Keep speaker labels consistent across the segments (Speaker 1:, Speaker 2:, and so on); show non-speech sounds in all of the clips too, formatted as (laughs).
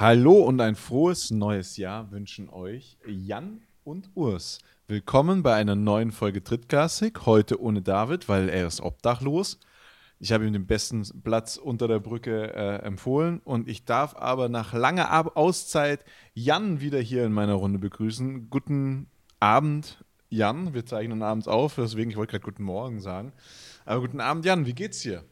Speaker 1: Hallo und ein frohes neues Jahr wünschen euch Jan und Urs. Willkommen bei einer neuen Folge Drittgassig. Heute ohne David, weil er ist obdachlos. Ich habe ihm den besten Platz unter der Brücke äh, empfohlen und ich darf aber nach langer Ab Auszeit Jan wieder hier in meiner Runde begrüßen. Guten Abend, Jan. Wir zeichnen abends auf, deswegen ich wollte gerade guten Morgen sagen. Aber guten Abend, Jan. Wie geht's dir?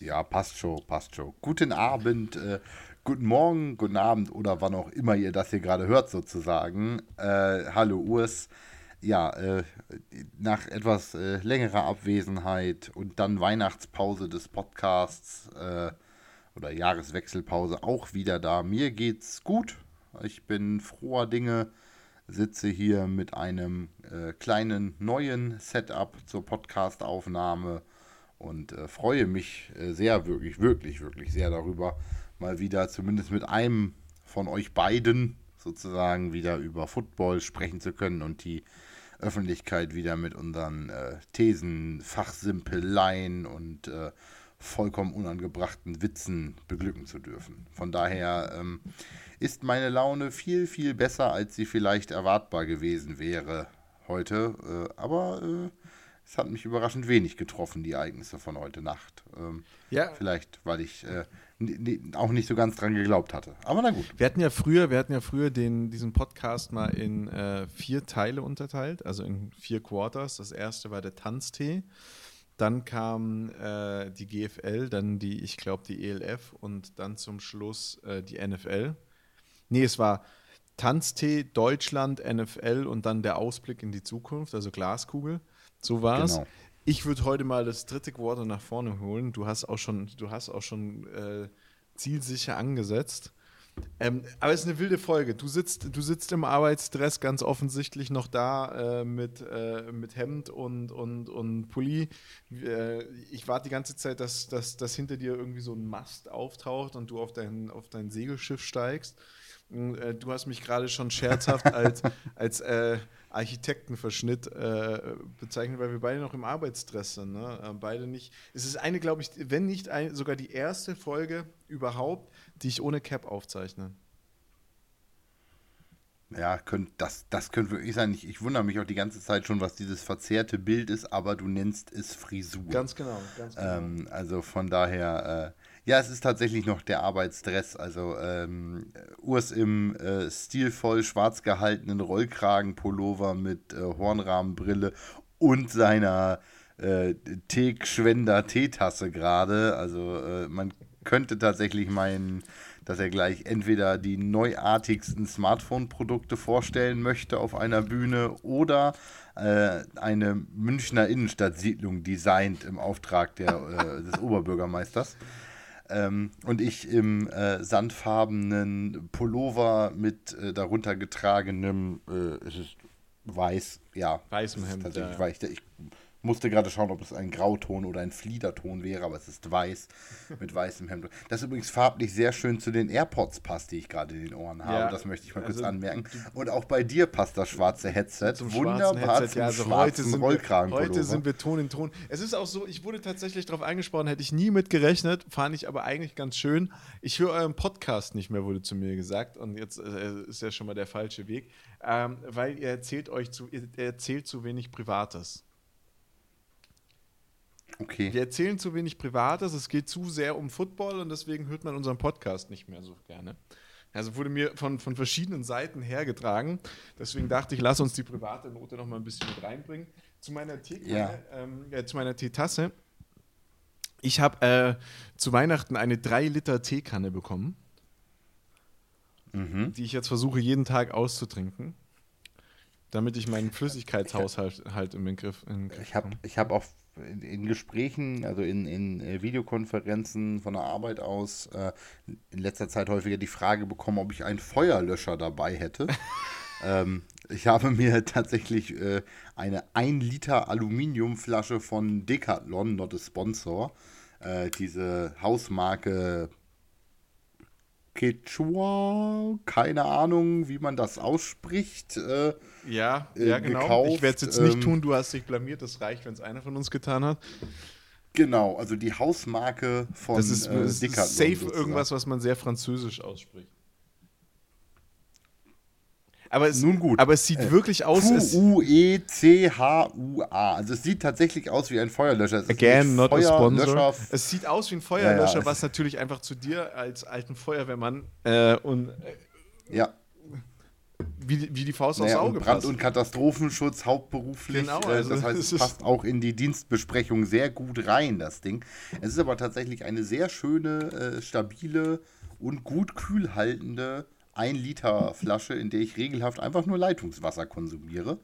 Speaker 2: Ja, passt schon, passt schon. Guten Abend, äh, guten Morgen, guten Abend oder wann auch immer ihr das hier gerade hört, sozusagen. Äh, hallo Urs. Ja, äh, nach etwas äh, längerer Abwesenheit und dann Weihnachtspause des Podcasts äh, oder Jahreswechselpause auch wieder da. Mir geht's gut. Ich bin froher Dinge, sitze hier mit einem äh, kleinen neuen Setup zur Podcastaufnahme und äh, freue mich sehr, wirklich, wirklich, wirklich sehr darüber, mal wieder zumindest mit einem von euch beiden sozusagen wieder über Football sprechen zu können und die Öffentlichkeit wieder mit unseren äh, Thesen, Fachsimpeleien und äh, vollkommen unangebrachten Witzen beglücken zu dürfen. Von daher ähm, ist meine Laune viel, viel besser, als sie vielleicht erwartbar gewesen wäre heute. Äh, aber äh, es hat mich überraschend wenig getroffen, die Ereignisse von heute Nacht. Ähm, ja. Vielleicht, weil ich äh, auch nicht so ganz dran geglaubt hatte. Aber na gut.
Speaker 1: Wir hatten ja früher, wir hatten ja früher den, diesen Podcast mal in äh, vier Teile unterteilt, also in vier Quarters. Das erste war der Tanztee. Dann kam äh, die GFL, dann die, ich glaube, die ELF und dann zum Schluss äh, die NFL. Nee, es war Tanztee, Deutschland, NFL und dann der Ausblick in die Zukunft, also Glaskugel. So war es. Genau. Ich würde heute mal das dritte Quarter nach vorne holen. Du hast auch schon, du hast auch schon äh, zielsicher angesetzt. Ähm, aber es ist eine wilde Folge. Du sitzt, du sitzt im Arbeitsstress ganz offensichtlich noch da äh, mit, äh, mit Hemd und, und, und Pulli. Äh, ich warte die ganze Zeit, dass, dass, dass hinter dir irgendwie so ein Mast auftaucht und du auf dein, auf dein Segelschiff steigst. Äh, du hast mich gerade schon scherzhaft als, als äh, Architektenverschnitt äh, bezeichnet, weil wir beide noch im Arbeitsstress sind. Ne? Äh, beide nicht. Es ist eine, glaube ich, wenn nicht ein, sogar die erste Folge überhaupt, die ich ohne Cap aufzeichne.
Speaker 2: Ja, könnt, das, das könnte wirklich sein. Ich, ich, wundere mich auch die ganze Zeit schon, was dieses verzerrte Bild ist, aber du nennst es Frisur.
Speaker 1: Ganz genau, ganz
Speaker 2: genau. Ähm, also von daher, äh, ja, es ist tatsächlich noch der Arbeitsstress. Also ähm, Urs im äh, stilvoll schwarz gehaltenen Rollkragenpullover mit äh, Hornrahmenbrille und seiner äh, Teeschwender Teetasse gerade. Also äh, man könnte tatsächlich meinen, dass er gleich entweder die neuartigsten Smartphone-Produkte vorstellen möchte auf einer Bühne oder äh, eine Münchner Innenstadtsiedlung designt im Auftrag der, äh, des Oberbürgermeisters. Ähm, und ich im äh, sandfarbenen Pullover mit äh, darunter getragenem, äh, es ist weiß, ja.
Speaker 1: Weißem Hemd.
Speaker 2: Tatsächlich ja. weiß. Ich, musste gerade schauen, ob es ein Grauton oder ein Fliederton wäre, aber es ist weiß (laughs) mit weißem Hemd. Das übrigens farblich sehr schön zu den AirPods passt, die ich gerade in den Ohren habe. Ja, das möchte ich mal kurz also, anmerken. Und auch bei dir passt das schwarze Headset
Speaker 1: zum Wunderbar Headset, zum ja, also heute sind, wir, heute sind wir Ton in Ton. Es ist auch so, ich wurde tatsächlich darauf angesprochen, hätte ich nie mit gerechnet, fand ich aber eigentlich ganz schön. Ich höre euren Podcast nicht mehr, wurde zu mir gesagt. Und jetzt äh, ist ja schon mal der falsche Weg. Ähm, weil ihr erzählt euch zu, ihr erzählt zu wenig Privates. Okay. Wir erzählen zu wenig Privates, es geht zu sehr um Football und deswegen hört man unseren Podcast nicht mehr so gerne. Also wurde mir von, von verschiedenen Seiten hergetragen. Deswegen dachte ich, lass uns die private Note noch mal ein bisschen mit reinbringen. Zu meiner Teekanne, ja. ähm, äh, zu meiner Teetasse. Ich habe äh, zu Weihnachten eine 3 Liter Teekanne bekommen, mhm. die ich jetzt versuche jeden Tag auszutrinken, damit ich meinen Flüssigkeitshaushalt halt im Griff, im
Speaker 2: Griff Ich habe hab auch in, in, Gesprächen, also in, in äh, Videokonferenzen von der Arbeit aus, äh, in letzter Zeit häufiger die Frage bekommen, ob ich einen Feuerlöscher dabei hätte. (laughs) ähm, ich habe mir tatsächlich äh, eine 1 Liter Aluminiumflasche von Decathlon, not a sponsor, äh, diese Hausmarke Quechua, keine Ahnung, wie man das ausspricht. Äh,
Speaker 1: ja, ja, äh, genau. Gekauft. Ich werde es jetzt nicht ähm, tun, du hast dich blamiert, das reicht, wenn es einer von uns getan hat.
Speaker 2: Genau, also die Hausmarke von
Speaker 1: Das ist,
Speaker 2: äh, Decathlon
Speaker 1: safe irgendwas, was man sehr französisch ausspricht. Aber es,
Speaker 2: Nun gut.
Speaker 1: aber es sieht wirklich aus,
Speaker 2: E Q-U-E-C-H-U-A. Also es sieht tatsächlich aus wie ein Feuerlöscher. Es ist
Speaker 1: Again, not a sponsor.
Speaker 2: Feuerlöscher.
Speaker 1: Es sieht aus wie ein Feuerlöscher,
Speaker 2: Ja, ja.
Speaker 1: was natürlich einfach zu dir als alten Feuerwehrmann äh, und äh,
Speaker 2: Ja,
Speaker 1: wie, wie die Faust
Speaker 2: naja,
Speaker 1: aufs Auge
Speaker 2: Brand-
Speaker 1: passt.
Speaker 2: und Katastrophenschutz hauptberuflich.
Speaker 1: Genau,
Speaker 2: äh,
Speaker 1: also
Speaker 2: das heißt,
Speaker 1: es
Speaker 2: passt auch in die Dienstbesprechung sehr gut rein, das Ding. Es ist aber tatsächlich eine sehr schöne, äh, stabile und gut kühl haltende 1 Liter Flasche, in der ich regelhaft einfach nur Leitungswasser konsumiere.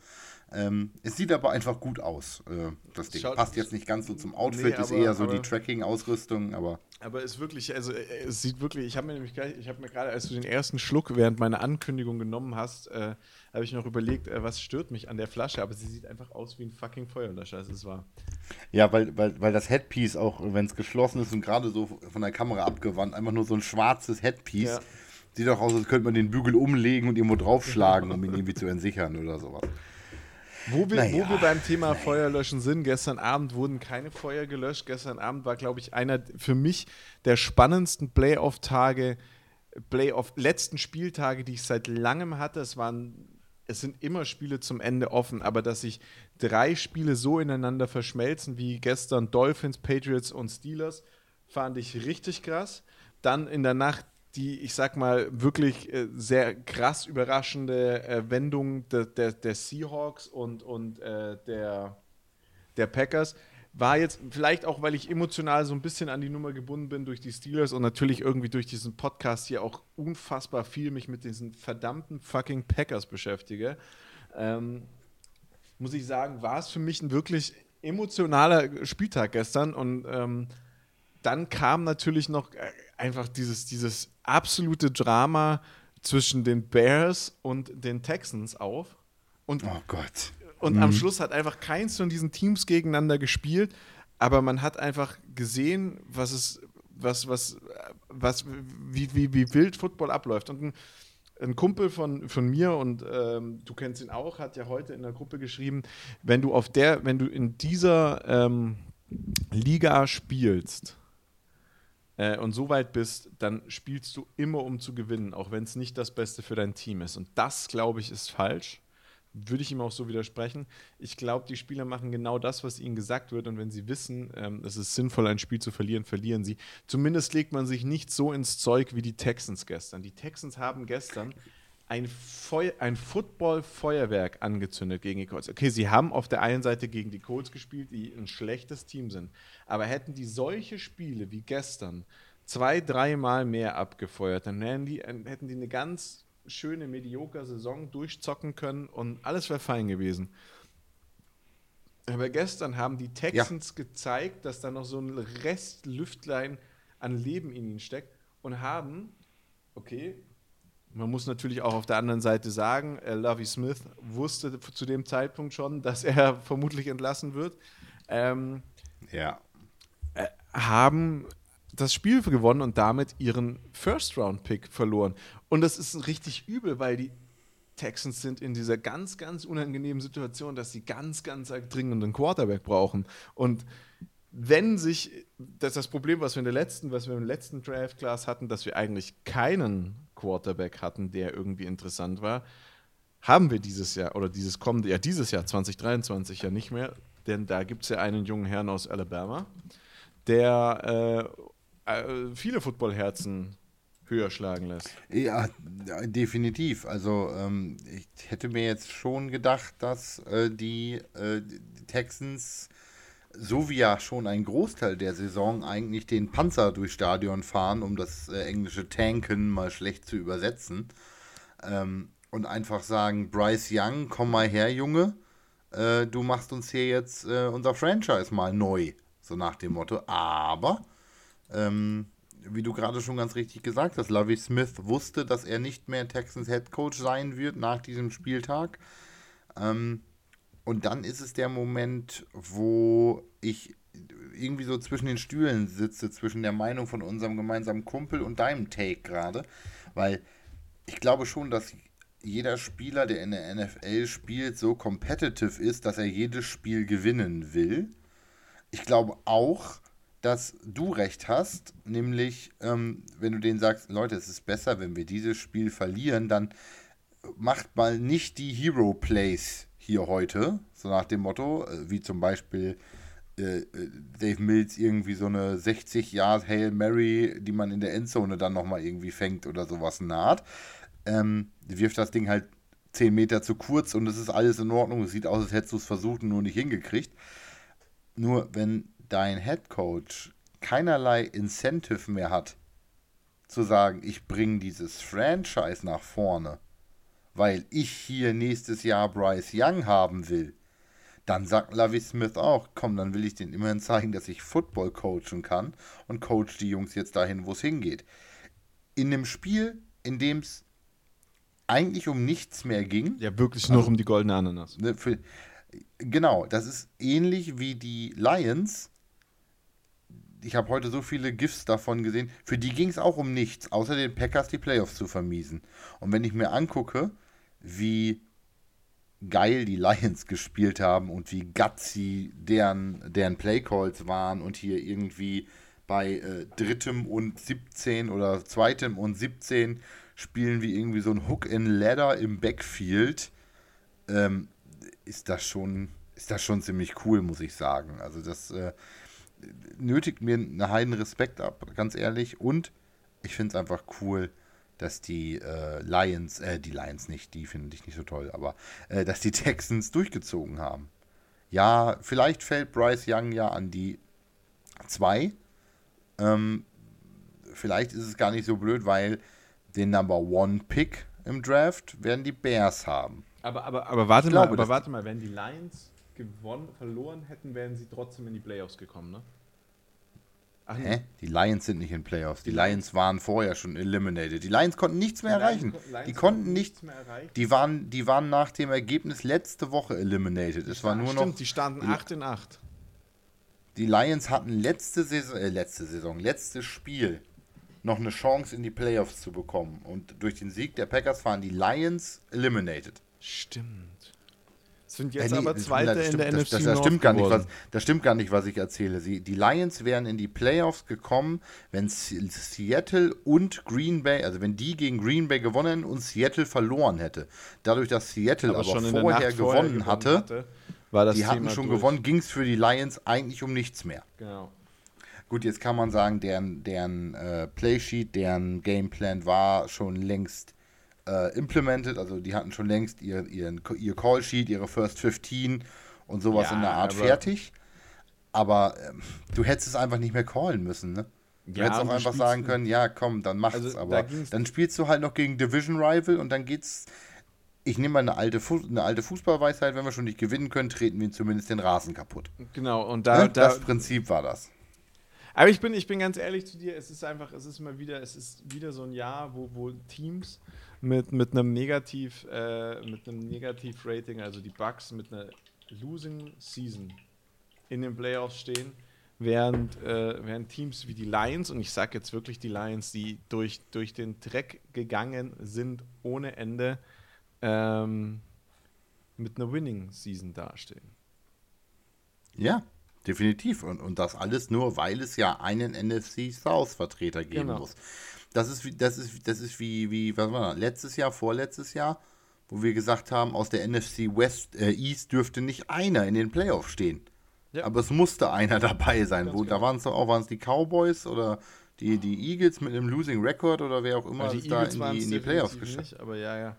Speaker 2: Ähm, es sieht aber einfach gut aus, äh, das Ding.
Speaker 1: Schaut-
Speaker 2: Passt jetzt nicht ganz so zum Outfit,
Speaker 1: Nee,
Speaker 2: ist
Speaker 1: aber-
Speaker 2: eher so die
Speaker 1: aber-
Speaker 2: Tracking-Ausrüstung, aber
Speaker 1: Aber es ist wirklich, also äh, es sieht wirklich, ich habe mir nämlich gleich, ich habe mir gerade, als du den ersten Schluck während meiner Ankündigung genommen hast, äh, habe ich noch überlegt, äh, was stört mich an der Flasche, aber sie sieht einfach aus wie ein fucking Feuerlöscher, das ist wahr.
Speaker 2: Ja, weil, weil, weil das Headpiece auch, wenn es geschlossen ist und gerade so von der Kamera abgewandt, einfach nur so ein schwarzes Headpiece.
Speaker 1: Ja.
Speaker 2: Sieht auch aus, als könnte man den Bügel umlegen und irgendwo draufschlagen, um ihn irgendwie zu entsichern oder sowas.
Speaker 1: Wo wir,
Speaker 2: Naja,
Speaker 1: wo wir beim Thema Feuerlöschen sind, gestern Abend wurden keine Feuer gelöscht. Gestern Abend war, glaube ich, einer für mich der spannendsten Playoff-Tage, Playoff, letzten Spieltage, die ich seit langem hatte. Es waren, es sind immer Spiele zum Ende offen, aber dass sich drei Spiele so ineinander verschmelzen wie gestern Dolphins, Patriots und Steelers, fand ich richtig krass. Dann in der Nacht die, ich sag mal, wirklich äh, sehr krass überraschende äh, Wendung der, der, der Seahawks und, und äh, der, der Packers. War jetzt vielleicht auch, weil ich emotional so ein bisschen an die Nummer gebunden bin durch die Steelers und natürlich irgendwie durch diesen Podcast hier auch unfassbar viel mich mit diesen verdammten fucking Packers beschäftige. Ähm, muss ich sagen, war es für mich ein wirklich emotionaler Spieltag gestern und ähm, dann kam natürlich noch äh, einfach dieses, dieses absolute Drama zwischen den Bears und den Texans auf. Und,
Speaker 2: Oh Gott.
Speaker 1: und am Schluss hat einfach keins von diesen Teams gegeneinander gespielt, aber man hat einfach gesehen, was es, was, was, was, wie, wie, wie wild Football abläuft. Und ein, ein Kumpel von, von mir, und ähm, du kennst ihn auch, hat ja heute in der Gruppe geschrieben, wenn du auf der, wenn du in dieser ähm, Liga spielst, äh, und so weit bist, dann spielst du immer, um zu gewinnen, auch wenn es nicht das Beste für dein Team ist. Und das, glaube ich, ist falsch. Würde ich ihm auch so widersprechen. Ich glaube, die Spieler machen genau das, was ihnen gesagt wird. Und wenn sie wissen, ähm, es ist sinnvoll, ein Spiel zu verlieren, verlieren sie. Zumindest legt man sich nicht so ins Zeug wie die Texans gestern. Die Texans haben gestern ein, Feu ein Football-Feuerwerk angezündet gegen die Colts. Okay, sie haben auf der einen Seite gegen die Colts gespielt, die ein schlechtes Team sind. Aber hätten die solche Spiele wie gestern zwei, dreimal mehr abgefeuert, dann wären die, hätten die eine ganz schöne, mediocre Saison durchzocken können und alles wäre fein gewesen. Aber gestern haben die Texans gezeigt, dass da noch so ein Restlüftlein an Leben in ihnen steckt und haben, okay, man muss natürlich auch auf der anderen Seite sagen, äh, Lovey Smith wusste zu dem Zeitpunkt schon, dass er (laughs) vermutlich entlassen wird, ähm,
Speaker 2: Ja.
Speaker 1: haben das Spiel gewonnen und damit ihren First-Round-Pick verloren. Und das ist richtig übel, weil die Texans sind in dieser ganz, ganz unangenehmen Situation, dass sie ganz, ganz dringend einen Quarterback brauchen. Und wenn sich, das ist das Problem, was wir in der letzten, was wir im letzten Draft-Class hatten, dass wir eigentlich keinen Quarterback hatten, der irgendwie interessant war, haben wir dieses Jahr oder dieses kommende Jahr, dieses Jahr 2023 ja nicht mehr, denn da gibt es ja einen jungen Herrn aus Alabama, der äh, äh, viele Footballherzen höher schlagen lässt.
Speaker 2: Ja, definitiv. Also ähm, ich hätte mir jetzt schon gedacht, dass äh, die, äh, die Texans, so wie ja schon ein Großteil der Saison, eigentlich den Panzer durchs Stadion fahren, um das äh, englische Tanken mal schlecht zu übersetzen. Ähm, und einfach sagen, Bryce Young, komm mal her, Junge. Äh, du machst uns hier jetzt äh, unser Franchise mal neu. So nach dem Motto. Aber ähm, wie du gerade schon ganz richtig gesagt hast, Lovey Smith wusste, dass er nicht mehr Texans Head Coach sein wird nach diesem Spieltag. Ähm, und dann ist es der Moment, wo ich irgendwie so zwischen den Stühlen sitze, zwischen der Meinung von unserem gemeinsamen Kumpel und deinem Take gerade. Weil ich glaube schon, dass jeder Spieler, der in der NFL spielt, so competitive ist, dass er jedes Spiel gewinnen will. ich glaube auch, dass du recht hast, nämlich ähm, wenn du denen sagst, Leute, es ist besser, wenn wir dieses Spiel verlieren, dann macht mal nicht die Hero Plays hier heute, so nach dem Motto, äh, wie zum Beispiel äh, äh Dave Mills irgendwie so eine 60 Yard Hail Mary, die man in der Endzone dann nochmal irgendwie fängt oder sowas naht. Ähm, wirft das Ding halt 10 Meter zu kurz und es ist alles in Ordnung. Es sieht aus, als hättest du es versucht und nur nicht hingekriegt. Nur wenn dein Head Coach keinerlei Incentive mehr hat, zu sagen, ich bringe dieses Franchise nach vorne, weil ich hier nächstes Jahr Bryce Young haben will, dann sagt Lavi Smith auch, komm, dann will ich denen immerhin zeigen, dass ich Football coachen kann und coach die Jungs jetzt dahin, wo es hingeht. In einem Spiel, in dem es eigentlich um nichts mehr ging.
Speaker 1: Ja, wirklich nur also, um die goldene Ananas.
Speaker 2: Ne, für, genau, das ist ähnlich wie die Lions, ich habe heute so viele GIFs davon gesehen, für die ging es auch um nichts, außer den Packers die Playoffs zu vermiesen. Und wenn ich mir angucke, wie geil die Lions (laughs) gespielt haben und wie gutsy deren, deren Playcalls waren und hier irgendwie bei äh, drittem und 17 oder zweitem und 17 spielen wie irgendwie so ein Hook in Ladder im Backfield, ähm, ist das schon ist das schon ziemlich cool, muss ich sagen. Also das äh, nötigt mir einen heiden Respekt ab, ganz ehrlich. Und ich finde es einfach cool, dass die äh, Lions, äh, die Lions nicht, die finde ich nicht so toll, aber äh, dass die (laughs) Texans durchgezogen haben. Ja, vielleicht fällt Bryce Young ja an die 2. Ähm, vielleicht ist es gar nicht so blöd, weil den Number One Pick im Draft werden die Bears haben.
Speaker 1: Aber, aber, aber warte mal, aber warte mal, wenn die Lions gewonnen, verloren hätten, wären sie trotzdem in die Playoffs gekommen, ne?
Speaker 2: Ach, Hä? Die Lions sind nicht in Playoffs. Die Lions waren vorher schon eliminated. Die Lions konnten nichts mehr erreichen. Lions die konnten nichts mehr erreichen. Die waren, die waren nach dem Ergebnis letzte Woche eliminated. Es war nur stimmt, noch.
Speaker 1: die standen 8 in 8.
Speaker 2: Die Lions hatten letzte Saison, äh, letzte Saison, letztes Spiel noch eine Chance in die Playoffs zu bekommen. Und durch den Sieg der Packers waren die Lions eliminated.
Speaker 1: Stimmt. Sind jetzt ja, nee, aber Zweite in der
Speaker 2: das, NFC das, das, stimmt gar nicht, was, das stimmt gar nicht, was ich erzähle. Sie, die Lions wären in die Playoffs gekommen, wenn Seattle und Green Bay, also wenn die gegen Green Bay gewonnen und Seattle verloren hätte. Dadurch, dass Seattle aber, aber vorher gewonnen hatte, hatte, war das die Thema hatten schon durch. gewonnen, ging es für die Lions eigentlich um nichts mehr.
Speaker 1: Genau.
Speaker 2: Gut, jetzt kann man sagen, deren, deren äh, Playsheet, deren Gameplan war schon längst äh, implemented, also die hatten schon längst ihr, ihren, ihr Call-Sheet, ihre First 15 und sowas ja, in der Art aber fertig. Aber ähm, du hättest es einfach nicht mehr callen müssen, ne? Du ja, hättest auch einfach sagen können, ja, komm, dann mach's. Also, aber da dann spielst du halt noch gegen Division Rival und dann geht's. Ich nehme mal eine alte, Fu eine alte Fußballweisheit, wenn wir schon nicht gewinnen können, treten wir zumindest den Rasen kaputt.
Speaker 1: Genau, und da,
Speaker 2: ne? da das Prinzip war das.
Speaker 1: Aber ich bin, ich bin ganz ehrlich zu dir, es ist einfach, es ist mal wieder, es ist wieder so ein Jahr, wo, wo Teams mit, mit einem Negativ, äh, mit einem Negativ-Rating, also die Bucks mit einer Losing Season in den Playoffs stehen, während, äh, während Teams wie die Lions, und ich sage jetzt wirklich die Lions, die durch, durch den Dreck gegangen sind ohne Ende, ähm, mit einer Winning Season dastehen.
Speaker 2: Ja, definitiv. Und, und das alles nur, weil es ja einen NFC South-Vertreter geben genau. muss. Das ist wie, das ist, das ist wie, wie, was war das, letztes Jahr, vorletztes Jahr, wo wir gesagt haben, aus der NFC West, äh, East dürfte nicht einer in den Playoffs stehen. Ja. Aber es musste einer (laughs) dabei sein. Wo, genau. Da waren es doch auch, waren es die Cowboys oder die, die Eagles mit einem Losing Record oder wer auch immer
Speaker 1: also es da in die, in die Playoffs geschafft hat. Aber ja, ja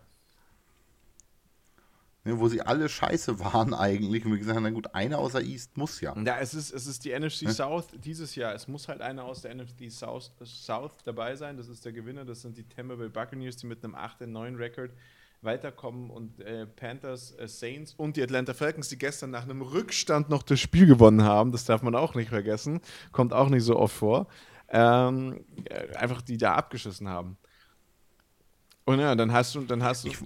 Speaker 2: ne, wo sie alle scheiße (laughs) waren eigentlich. Und wir gesagt haben, na gut, einer außer East muss ja.
Speaker 1: Ja, es ist, es ist die NFC hm? South dieses Jahr. Es muss halt einer aus der NFC South, South dabei sein. Das ist der Gewinner. Das sind die Tampa Bay Buccaneers, die mit einem 8-9 Rekord weiterkommen und äh, Panthers, äh, Saints und die Atlanta Falcons, die gestern nach einem Rückstand noch das Spiel gewonnen haben, das darf man auch nicht vergessen, kommt auch nicht so oft vor, ähm, äh, einfach die da abgeschissen haben. Und ja, dann hast du, dann hast du. Ich,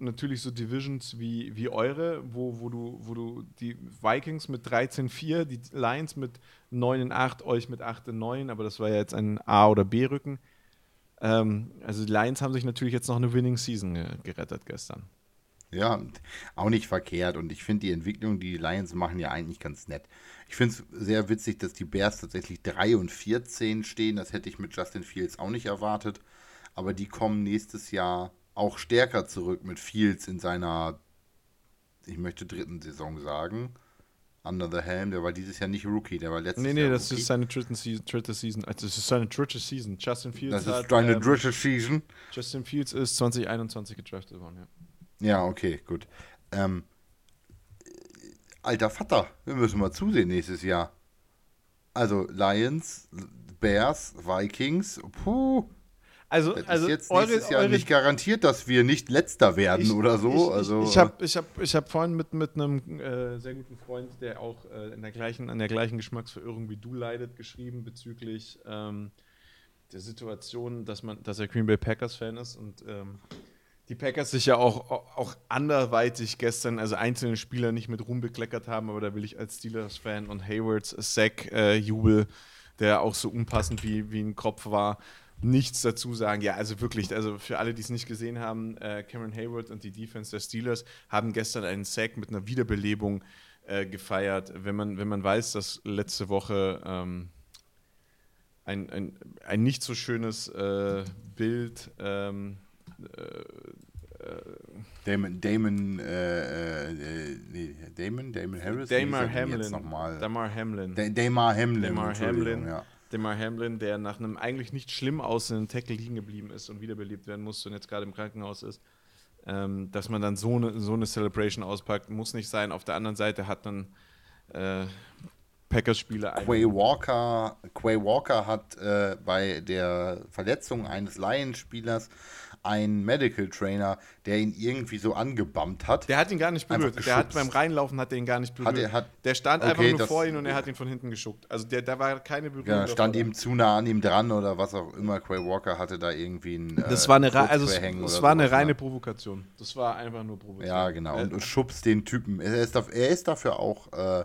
Speaker 1: natürlich so Divisions wie, wie eure, wo, wo, du, wo du die Vikings mit 13-4, die Lions mit 9-8, euch mit 8-9, aber das war ja jetzt ein A- oder B-Rücken. Ähm, also die Lions haben sich natürlich jetzt noch eine Winning Season gerettet gestern.
Speaker 2: Ja, auch nicht verkehrt. Und ich finde die Entwicklung, die die Lions machen, ja eigentlich ganz nett. Ich finde es sehr witzig, dass die Bears tatsächlich 3 und 14 stehen. Das hätte ich mit Justin Fields auch nicht erwartet. Aber die kommen nächstes Jahr auch stärker zurück mit Fields in seiner, ich möchte dritten Saison sagen. Under the Helm, der war dieses Jahr nicht Rookie, der war letztes
Speaker 1: nee, nee,
Speaker 2: Jahr.
Speaker 1: Nee, das
Speaker 2: Rookie.
Speaker 1: ist seine dritte Season, dritte Season. Also das ist seine dritte Season. Justin Fields
Speaker 2: Das
Speaker 1: hat,
Speaker 2: ist deine
Speaker 1: ähm,
Speaker 2: dritte Season.
Speaker 1: Justin Fields ist 2021 gedraftet worden, ja.
Speaker 2: Ja, okay, gut. Ähm, alter Vater, wir müssen mal zusehen nächstes Jahr. Also Lions, Bears, Vikings, puh.
Speaker 1: Also,
Speaker 2: Das
Speaker 1: also
Speaker 2: ist jetzt
Speaker 1: eure,
Speaker 2: nächstes Jahr
Speaker 1: eure,
Speaker 2: nicht garantiert, dass wir nicht letzter werden
Speaker 1: ich,
Speaker 2: oder so.
Speaker 1: Ich,
Speaker 2: also,
Speaker 1: ich, ich habe ich hab, ich hab vorhin mit, mit einem äh, sehr guten Freund, der auch äh, in der gleichen, an der gleichen Geschmacksverirrung wie du leidet, geschrieben bezüglich ähm, der Situation, dass man, dass er Green Bay Packers Fan ist und ähm, die Packers sich ja auch, auch anderweitig gestern, also einzelne Spieler nicht mit Ruhm bekleckert haben, aber da will ich als Steelers-Fan und Haywards Sack-Jubel, der auch so unpassend wie, wie ein Kopf war, nichts dazu sagen. Ja, also wirklich, also für alle, die es nicht gesehen haben, äh, Cameron Hayward und die Defense der Steelers haben gestern einen Sack mit einer Wiederbelebung äh, gefeiert. Wenn man, wenn man weiß, dass letzte Woche ähm, ein, ein, ein nicht so schönes äh, Bild ähm,
Speaker 2: Damon, Damon, äh, äh, nee, Damon, Damon Harris? Denn
Speaker 1: Hamlin. Damar Hamlin.
Speaker 2: Da- Damar Hamlin.
Speaker 1: Damar Hamlin.
Speaker 2: Ja.
Speaker 1: Demar Hamlin, der nach einem eigentlich nicht schlimm aussehenden Tackle liegen geblieben ist und wiederbelebt werden musste und jetzt gerade im Krankenhaus ist, ähm, dass man dann so eine, so eine Celebration auspackt, muss nicht sein. Auf der anderen Seite hat dann äh, Packers-Spieler
Speaker 2: Quay Walker, Quay Walker hat äh, bei der Verletzung eines Lions-Spielers einen Medical Trainer, der ihn irgendwie so angebammt hat.
Speaker 1: Der hat ihn gar nicht
Speaker 2: Einfach
Speaker 1: berührt. Der hat beim Reinlaufen hat er ihn gar nicht berührt.
Speaker 2: Hat er- hat-
Speaker 1: der stand einfach
Speaker 2: okay,
Speaker 1: nur
Speaker 2: das-
Speaker 1: vor ihm und er hat ihn von hinten geschuckt. Also der, da war keine Berührung.
Speaker 2: ja, stand ihm zu nah an ihm dran oder was auch immer. Quay Walker hatte da irgendwie ein.
Speaker 1: Das
Speaker 2: äh,
Speaker 1: war eine, also es,
Speaker 2: oder
Speaker 1: war eine reine
Speaker 2: ne?
Speaker 1: Provokation. Das war einfach nur Provokation.
Speaker 2: Ja, genau. Und,
Speaker 1: Äh,
Speaker 2: und schubst den Typen. Er ist, dafür, er ist dafür auch, äh,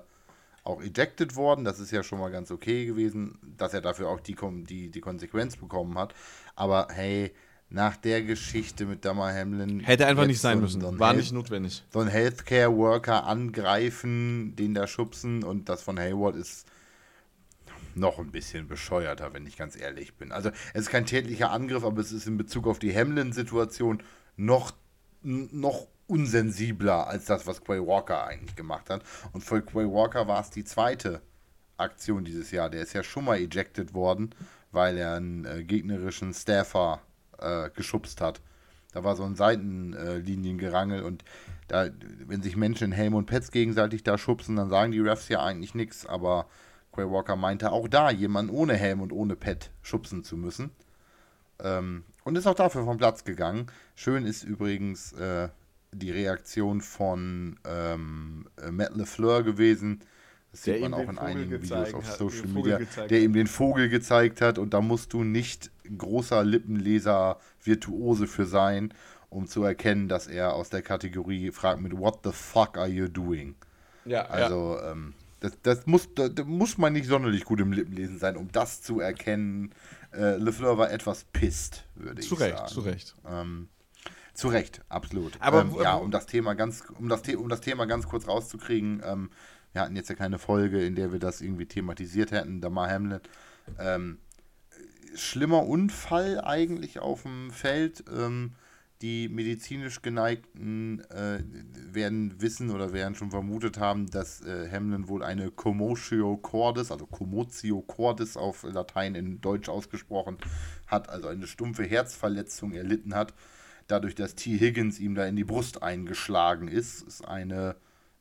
Speaker 2: auch ejected worden. Das ist ja schon mal ganz okay gewesen, dass er dafür auch die, die, die Konsequenz bekommen hat. Aber hey, nach der Geschichte mit Damar Hamlin.
Speaker 1: hätte einfach nicht sein müssen.
Speaker 2: so
Speaker 1: war
Speaker 2: Health-
Speaker 1: nicht notwendig.
Speaker 2: So ein Healthcare-Worker angreifen, den da schubsen und das von Hayward ist noch ein bisschen bescheuerter, wenn ich ganz ehrlich bin. Also es ist kein tätlicher Angriff, aber es ist in Bezug auf die Hamlin-Situation noch, noch unsensibler als das, was Quay Walker eigentlich gemacht hat. Und für Quay Walker war es die zweite Aktion dieses Jahr. Der ist ja schon mal ejected worden, weil er einen äh, gegnerischen Staffer äh, geschubst hat. Da war so ein Seitenliniengerangel und da, wenn sich Menschen in Helm und Pets gegenseitig da schubsen, dann sagen die Refs ja eigentlich nichts, aber Quay Walker meinte auch da, jemanden ohne Helm und ohne Pet schubsen zu müssen. Ähm, und ist auch dafür vom Platz gegangen. Schön ist übrigens äh, die Reaktion von ähm, äh, Matt LeFleur gewesen. Das
Speaker 1: Der
Speaker 2: sieht man auch in
Speaker 1: Vogel
Speaker 2: einigen Videos auf Social Media, der ihm den Vogel gezeigt hat. Und da musst du nicht großer Lippenleser Virtuose für sein, um zu erkennen, dass er aus der Kategorie fragt mit What the fuck are you doing?
Speaker 1: Ja,
Speaker 2: Also, ähm, das, das, muss, da, da muss man nicht sonderlich gut im Lippenlesen sein, um das zu erkennen. Äh, LeFleur war etwas pisst, würde ich
Speaker 1: zu Recht,
Speaker 2: sagen.
Speaker 1: zu Recht.
Speaker 2: Ähm, zu Recht, absolut.
Speaker 1: Aber
Speaker 2: ähm, ja, um das Thema ganz, um das, The um das Thema ganz kurz rauszukriegen, ähm, wir hatten jetzt ja keine Folge, in der wir das irgendwie thematisiert hätten, Damar Hamlin. Ähm, schlimmer Unfall eigentlich auf dem Feld. Ähm, die medizinisch Geneigten äh, werden wissen oder werden schon vermutet haben, dass äh, Hamlin wohl eine Commotio Cordis, also Commotio Cordis auf Latein in Deutsch ausgesprochen hat, also eine stumpfe Herzverletzung erlitten hat. Dadurch, dass T. Higgins ihm da in die Brust eingeschlagen ist, ist eine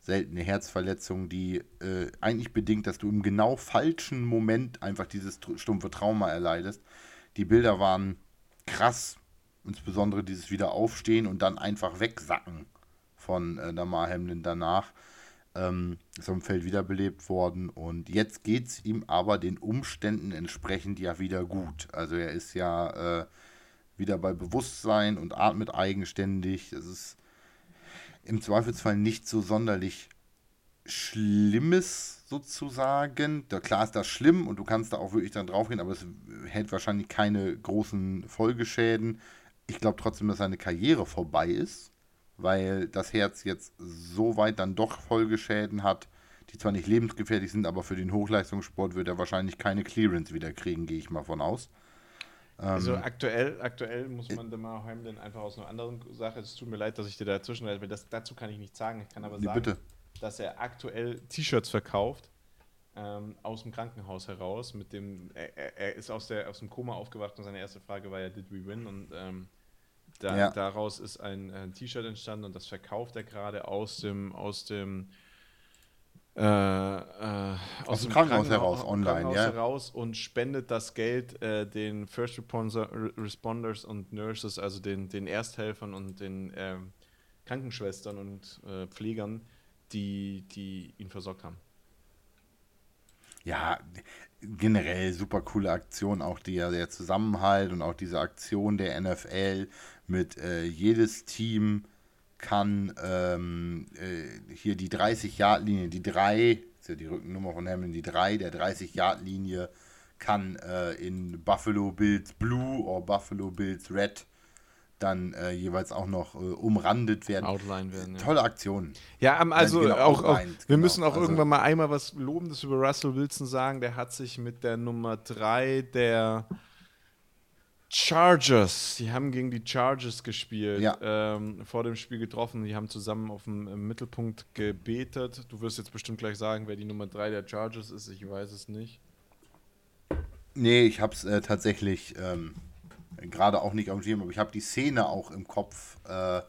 Speaker 2: seltene Herzverletzung, die äh, eigentlich bedingt, dass du im genau falschen Moment einfach dieses stumpfe Trauma erleidest. Die Bilder waren krass, insbesondere dieses Wiederaufstehen und dann einfach wegsacken von äh, Damar Hamlin danach. Ähm, ist am Feld wiederbelebt worden und jetzt geht es ihm aber den Umständen entsprechend ja wieder gut. Also er ist ja äh, wieder bei Bewusstsein und atmet eigenständig. Es ist im Zweifelsfall nicht so sonderlich Schlimmes sozusagen. Da, klar ist das schlimm und du kannst da auch wirklich dann draufgehen, aber es hält wahrscheinlich keine großen Folgeschäden. Ich glaube trotzdem, dass seine Karriere vorbei ist. weil das Herz jetzt so weit dann doch Folgeschäden hat, die zwar nicht lebensgefährlich sind, aber für den Hochleistungssport wird er wahrscheinlich keine Clearance wieder kriegen, gehe ich mal von aus.
Speaker 1: Also ähm, aktuell, aktuell muss man Demar Hamlin einfach aus einer anderen Sache, es tut mir leid, dass ich dir dazwischen weil das, dazu kann ich nichts sagen. Ich kann aber sagen, bitte. dass er aktuell T-Shirts verkauft ähm, aus dem Krankenhaus heraus. Mit dem, er, er, ist aus, der, aus dem Koma aufgewacht und seine erste Frage war ja, did we win? Und ähm, da, ja. daraus ist ein, ein T-Shirt entstanden und das verkauft er gerade aus dem, aus dem äh, äh, aus, dem Krankenhaus, heraus, online, Krankenhaus ja. heraus und spendet das Geld äh, den First Responders und Nurses, also den, den Ersthelfern und den ähm, Krankenschwestern und äh, Pflegern, die, die ihn versorgt haben.
Speaker 2: Ja, generell super coole Aktion, auch der, der Zusammenhalt und auch diese Aktion der NFL mit äh, jedes Team kann ähm, äh, hier die 30-Yard-Linie, die 3, ist ja die Rückennummer von Hamlin, die 3 der 30-Yard-Linie kann äh, in Buffalo Bills Blue oder Buffalo Bills Red dann äh, jeweils auch noch äh, umrandet werden. Outline werden. Ja. Tolle Aktion.
Speaker 1: Ja, also genau, auch, auch wir genau. müssen auch also, irgendwann mal einmal was Lobendes über Russell Wilson sagen. Der hat sich mit der Nummer 3 der Chargers, die haben gegen die Chargers gespielt, ja. ähm, vor dem Spiel getroffen. Die haben zusammen auf dem Mittelpunkt gebetet. Du wirst jetzt bestimmt gleich sagen, wer die Nummer 3 der Chargers ist. Ich weiß es nicht.
Speaker 2: Nee, ich habe es äh, tatsächlich ähm, gerade auch nicht auf dem Schirm, aber ich habe die Szene auch im Kopf, äh,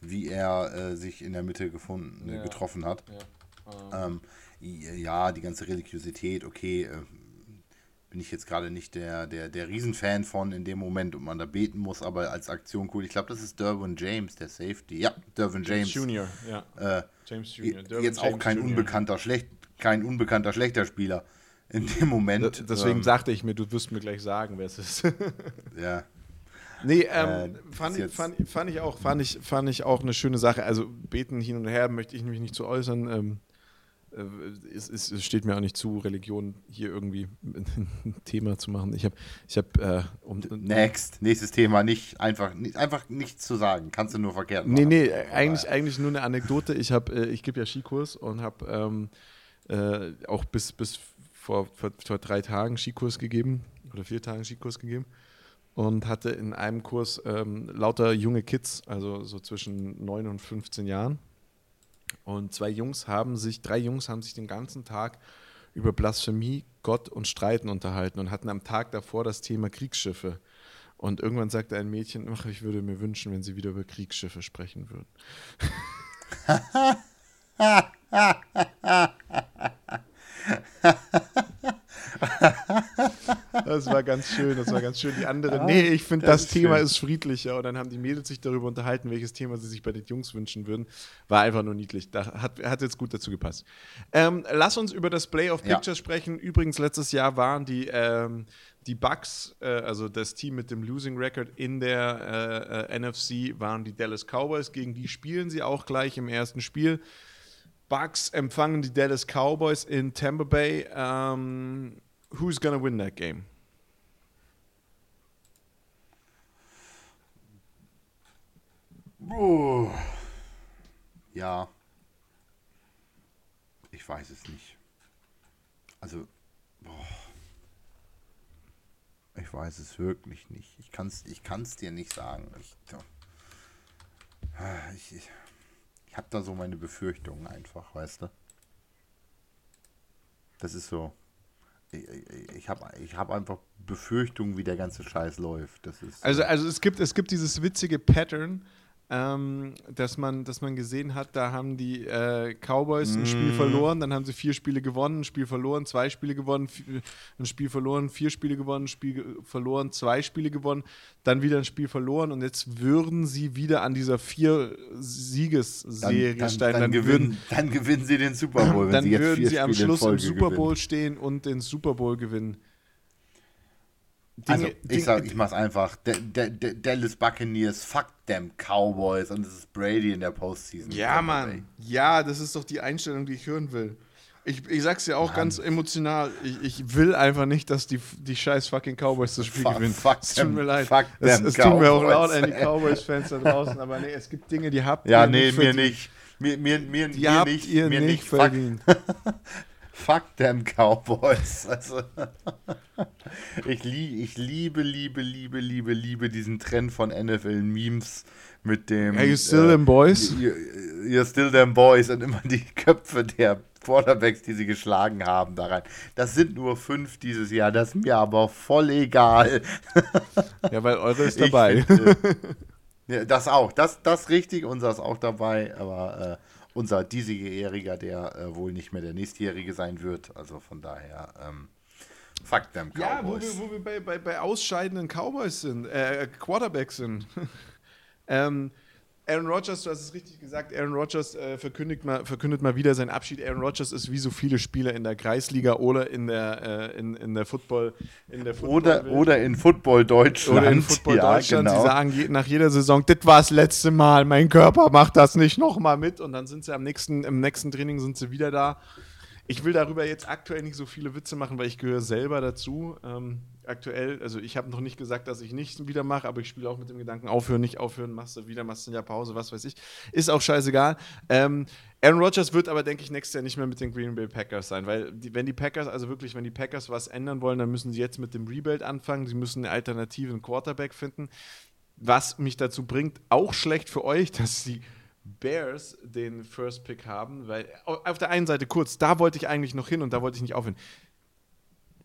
Speaker 2: wie er äh, sich in der Mitte gefunden, ja. getroffen hat. Ja. Ähm, ja, die ganze Religiosität, okay, äh, bin ich jetzt gerade nicht der, der, der Riesenfan von in dem Moment und man da beten muss, aber als Aktion cool. Ich glaube, das ist Derwin James, der Safety. Ja, Derwin James. James Junior, ja. Äh, James Junior. Derwin jetzt James auch kein Junior. unbekannter, schlecht, kein unbekannter schlechter Spieler in dem Moment.
Speaker 1: Deswegen ähm, sagte ich mir, du wirst mir gleich sagen, wer es ist. (laughs) ja. Nee, ähm, äh, fand, ich, fand, fand, ich auch, fand ich, fand ich auch eine schöne Sache. Also beten hin und her möchte ich mich nicht zu äußern. Ähm, äh, es, es, es, steht mir auch nicht zu, Religion hier irgendwie ein (laughs) Thema zu machen. Ich habe, ich habe, äh,
Speaker 2: um, Next, nächstes Thema, nicht einfach, nicht, einfach nichts zu sagen, kannst du nur verkehrt
Speaker 1: machen. Nee, nee, eigentlich, eigentlich nur eine Anekdote. Ich habe, äh, ich gebe ja Skikurs und habe ähm, äh, auch bis, bis vor, vor, vor, drei Tagen Skikurs gegeben oder vier Tagen Skikurs gegeben und hatte in einem Kurs ähm, lauter junge Kids, also so zwischen 9 und 15 Jahren. Und zwei Jungs haben sich, drei Jungs haben sich den ganzen Tag über Blasphemie, Gott und Streiten unterhalten und hatten am Tag davor das Thema Kriegsschiffe. Und irgendwann sagte ein Mädchen, ach, ich würde mir wünschen, wenn sie wieder über Kriegsschiffe sprechen würden. (laughs) (laughs) Das war ganz schön, das war ganz schön. Die andere, nee, ich finde, das, das Thema schön. ist friedlicher. Und dann haben die Mädels sich darüber unterhalten, welches Thema sie sich bei den Jungs wünschen würden. War einfach nur niedlich. Da hat, hat jetzt gut dazu gepasst. Ähm, lass uns über das Play of Pictures ja. sprechen. Übrigens, letztes Jahr waren die, ähm, die Bucks, äh, also das Team mit dem Losing Record in der äh, äh, NFC, waren die Dallas Cowboys. Gegen die spielen sie auch gleich im ersten Spiel. Bucks empfangen die Dallas Cowboys in Tampa Bay. Um, who's gonna win that game?
Speaker 2: Oh. Ja. Ich weiß es nicht. Also, boah. ich weiß es wirklich nicht. Ich kann es ich kann's dir nicht sagen. Ich, ich, ich habe da so meine Befürchtungen einfach, weißt du? Das ist so. Ich, habe ich hab einfach Befürchtungen, wie der ganze Scheiß läuft. Das ist,
Speaker 1: also, also es gibt, es gibt dieses witzige Pattern, ähm, dass, man, dass man gesehen hat, da haben die äh, Cowboys ein Spiel mm. verloren, dann haben sie vier Spiele gewonnen, ein Spiel verloren, zwei Spiele gewonnen, ein Spiel verloren, vier Spiele gewonnen, ein Spiel verloren, zwei Spiele gewonnen, dann wieder ein Spiel verloren und jetzt würden sie wieder an dieser vier Siegesserie
Speaker 2: dann, dann,
Speaker 1: steigen.
Speaker 2: Dann, dann, gewinnen, würden, dann gewinnen sie den Super Bowl.
Speaker 1: dann würden sie am Schluss im Super Bowl gewinnen. stehen und den Super Bowl gewinnen.
Speaker 2: Dinge, also, ich sag, ich mach's einfach. De, de, de, Dallas Buccaneers, fuck them Cowboys und es ist Brady in der Postseason.
Speaker 1: Ja, Mann. Ja, das ist doch die Einstellung, die ich hören will. Ich, ich sag's ja auch Mann. ganz emotional. Ich, ich will einfach nicht, dass die, die scheiß fucking Cowboys das Spiel fuck, gewinnen.
Speaker 2: Fuck es tut mir leid.
Speaker 1: Fuck es, es tut mir auch laut an die Cowboys-Fans da draußen, aber nee, es gibt Dinge, die habt
Speaker 2: ja, ihr nee, nicht. Ja, nee, mir nicht. Mir, mir, mir,
Speaker 1: die mir habt nicht, ihr mir nicht verdient. (laughs)
Speaker 2: Fuck them Cowboys. (laughs) Also, (laughs) ich, lie ich liebe, liebe, liebe, liebe, liebe diesen Trend von NFL-Memes mit dem.
Speaker 1: Are you still äh, them boys?
Speaker 2: You're still them boys und immer die Köpfe der Quarterbacks, die sie geschlagen haben, da rein. Das sind nur fünf dieses Jahr, das ist mir aber voll egal. (laughs)
Speaker 1: ja, weil eure ist dabei.
Speaker 2: Find, äh, ja, das auch, das, das richtig, unser ist auch dabei, aber äh, unser diesjähriger, der äh, wohl nicht mehr der nächstjährige sein wird, also von daher. Ähm, Fuck them Cowboys.
Speaker 1: Ja, wo wir, wo wir bei, bei, bei ausscheidenden Cowboys sind, äh, Quarterbacks sind. (laughs) ähm, Aaron Rodgers, du hast es richtig gesagt, Aaron Rodgers äh, verkündigt, mal, verkündet mal wieder seinen Abschied. Aaron Rodgers ist wie so viele Spieler in der Kreisliga oder in der, äh, in, in der Football. In der
Speaker 2: Football oder, oder in Football Deutschland.
Speaker 1: Oder in Football ja, Deutschland. Genau. Sie sagen je, nach jeder Saison, das war das letzte Mal, mein Körper macht das nicht nochmal mit. Und dann sind sie am nächsten, im nächsten Training sind sie wieder da. Ich will darüber jetzt aktuell nicht so viele Witze machen, weil ich gehöre selber dazu. Ähm, aktuell, also ich habe noch nicht gesagt, dass ich nichts wieder mache, aber ich spiele auch mit dem Gedanken, aufhören, nicht aufhören, machst du wieder, machst du Jahr Pause, was weiß ich. Ist auch scheißegal. Ähm, Aaron Rodgers wird aber, denke ich, nächstes Jahr nicht mehr mit den Green Bay Packers sein, weil die, wenn die Packers, also wirklich, wenn die Packers was ändern wollen, dann müssen sie jetzt mit dem Rebuild anfangen, sie müssen eine alternative Quarterback finden. Was mich dazu bringt, auch schlecht für euch, dass die Bears den First Pick haben, weil auf der einen Seite kurz, da wollte ich eigentlich noch hin und da wollte ich nicht aufhören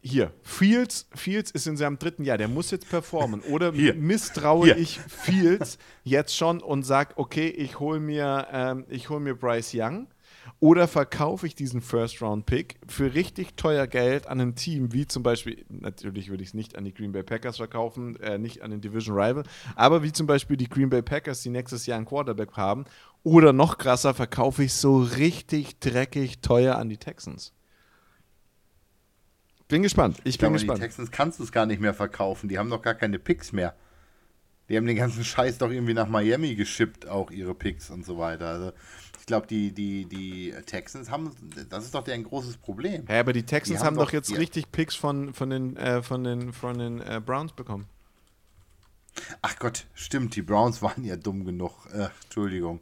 Speaker 1: hier, Fields, Fields ist in seinem dritten Jahr, der muss jetzt performen. Oder hier. misstraue hier. ich Fields jetzt schon und sage, okay, ich hole mir, ähm, hol mir Bryce Young. Oder verkaufe ich diesen First-Round-Pick für richtig teuer Geld an ein Team, wie zum Beispiel, natürlich würde ich es nicht an die Green Bay Packers verkaufen, äh, nicht an den Division Rival, aber wie zum Beispiel die Green Bay Packers, die nächstes Jahr einen Quarterback haben. Oder noch krasser, verkaufe ich so richtig dreckig teuer an die Texans. Bin gespannt. Ich, ich bin glaube, gespannt.
Speaker 2: Die Texans kannst du es gar nicht mehr verkaufen. Die haben doch gar keine Picks mehr. Die haben den ganzen Scheiß doch irgendwie nach Miami geschippt, auch ihre Picks und so weiter. Also ich glaube, die, die, die Texans haben, das ist doch ein großes Problem.
Speaker 1: Ja, aber die Texans die haben, haben, doch jetzt richtig Picks von, von den, äh, von den, von den äh, Browns bekommen.
Speaker 2: Ach Gott, stimmt, die Browns (laughs) waren ja dumm genug. Äh, Entschuldigung.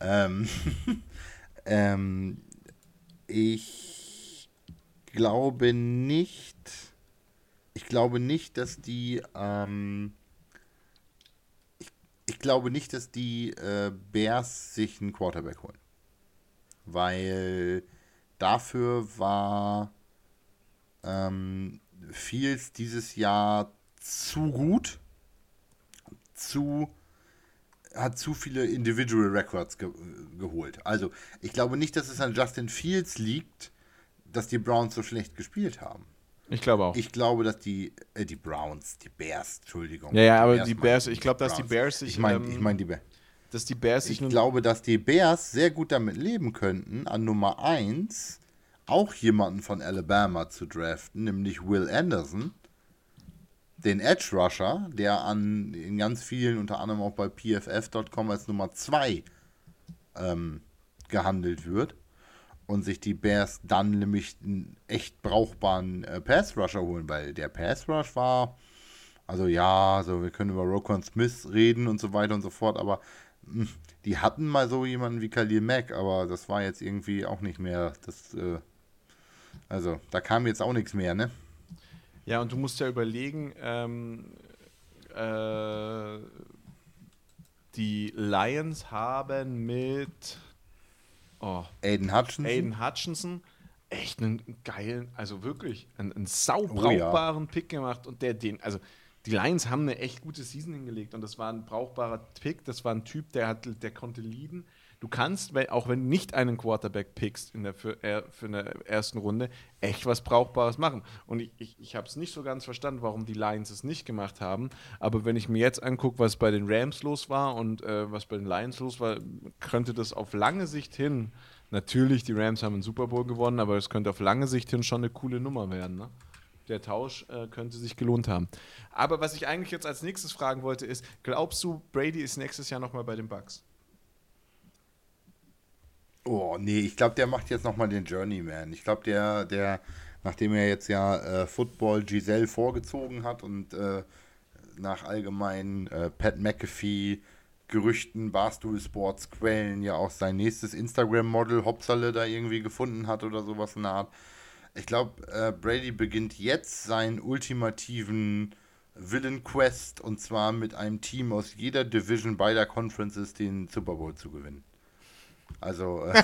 Speaker 2: Ähm, (laughs) ähm, ich glaube nicht, ich glaube nicht, dass die, ähm, ich, glaube nicht, dass die äh, Bears sich einen Quarterback holen. Weil dafür war ähm, Fields dieses Jahr zu gut, zu hat zu viele Individual Records ge geholt. Also ich glaube nicht, dass es an Justin Fields liegt, dass die Browns so schlecht gespielt haben.
Speaker 1: Ich glaube auch.
Speaker 2: Ich glaube, dass die, äh, die Browns, die Bears, Entschuldigung.
Speaker 1: Ja, ja, aber Bears die Bears, ich glaube, dass die Bears sich.
Speaker 2: Ich meine, ähm, ich mein die Bears.
Speaker 1: Dass die Bears.
Speaker 2: Ich glaube, dass die Bears sehr gut damit leben könnten, an Nummer 1 auch jemanden von Alabama zu draften, nämlich Will Anderson, den Edge Rusher, der an in ganz vielen, unter anderem auch bei pff.com als Nummer 2 ähm, gehandelt wird und sich die Bears dann nämlich einen echt brauchbaren äh, Pass-Rusher holen, weil der Pass-Rush war, also ja, also wir können über Rokon Smith reden und so weiter und so fort, aber mh, hm, die hatten mal so jemanden wie Khalil Mack, aber das war jetzt irgendwie auch nicht mehr das, äh, also da kam jetzt auch nichts mehr, ne?
Speaker 1: Ja, und du musst ja überlegen, ähm, äh, die Lions haben mit
Speaker 2: Oh. Aiden Hutchinson.
Speaker 1: Aiden Hutchinson. Echt einen geilen, also wirklich einen, einen saubrauchbaren oh, ja. Pick gemacht und der den, also die Lions haben eine echt gute Season hingelegt und das war ein brauchbarer Pick, das war ein Typ, der hat, der konnte leaden. Du kannst, auch wenn du nicht einen Quarterback pickst in der, für, äh, für eine ersten Runde, echt was Brauchbares machen. Und ich, ich, ich habe es nicht so ganz verstanden, warum die Lions es nicht gemacht haben. Aber wenn ich mir jetzt angucke, was bei den Rams los war und äh, was bei den Lions los war, könnte das auf lange Sicht hin, natürlich, die Rams haben einen Super Bowl gewonnen, aber es könnte auf lange Sicht hin schon eine coole Nummer werden. Ne? der Tausch äh, könnte sich gelohnt haben. Aber was ich eigentlich jetzt als nächstes fragen wollte, ist: Glaubst du, Brady ist nächstes Jahr nochmal bei den Bucks?
Speaker 2: Oh, nee, ich glaube, der macht jetzt nochmal den Journeyman. Ich glaube, der, der, nachdem er jetzt ja äh, Football Giselle vorgezogen hat und äh, nach allgemeinen äh, Pat McAfee Gerüchten, Barstool Sports Quellen ja auch sein nächstes Instagram-Model Hopsale da irgendwie gefunden hat oder sowas in der Art. Ich glaube, äh, Brady beginnt jetzt seinen ultimativen Villain Quest und zwar mit einem Team aus jeder Division beider Conferences den Super Bowl zu gewinnen. Also. Äh (laughs)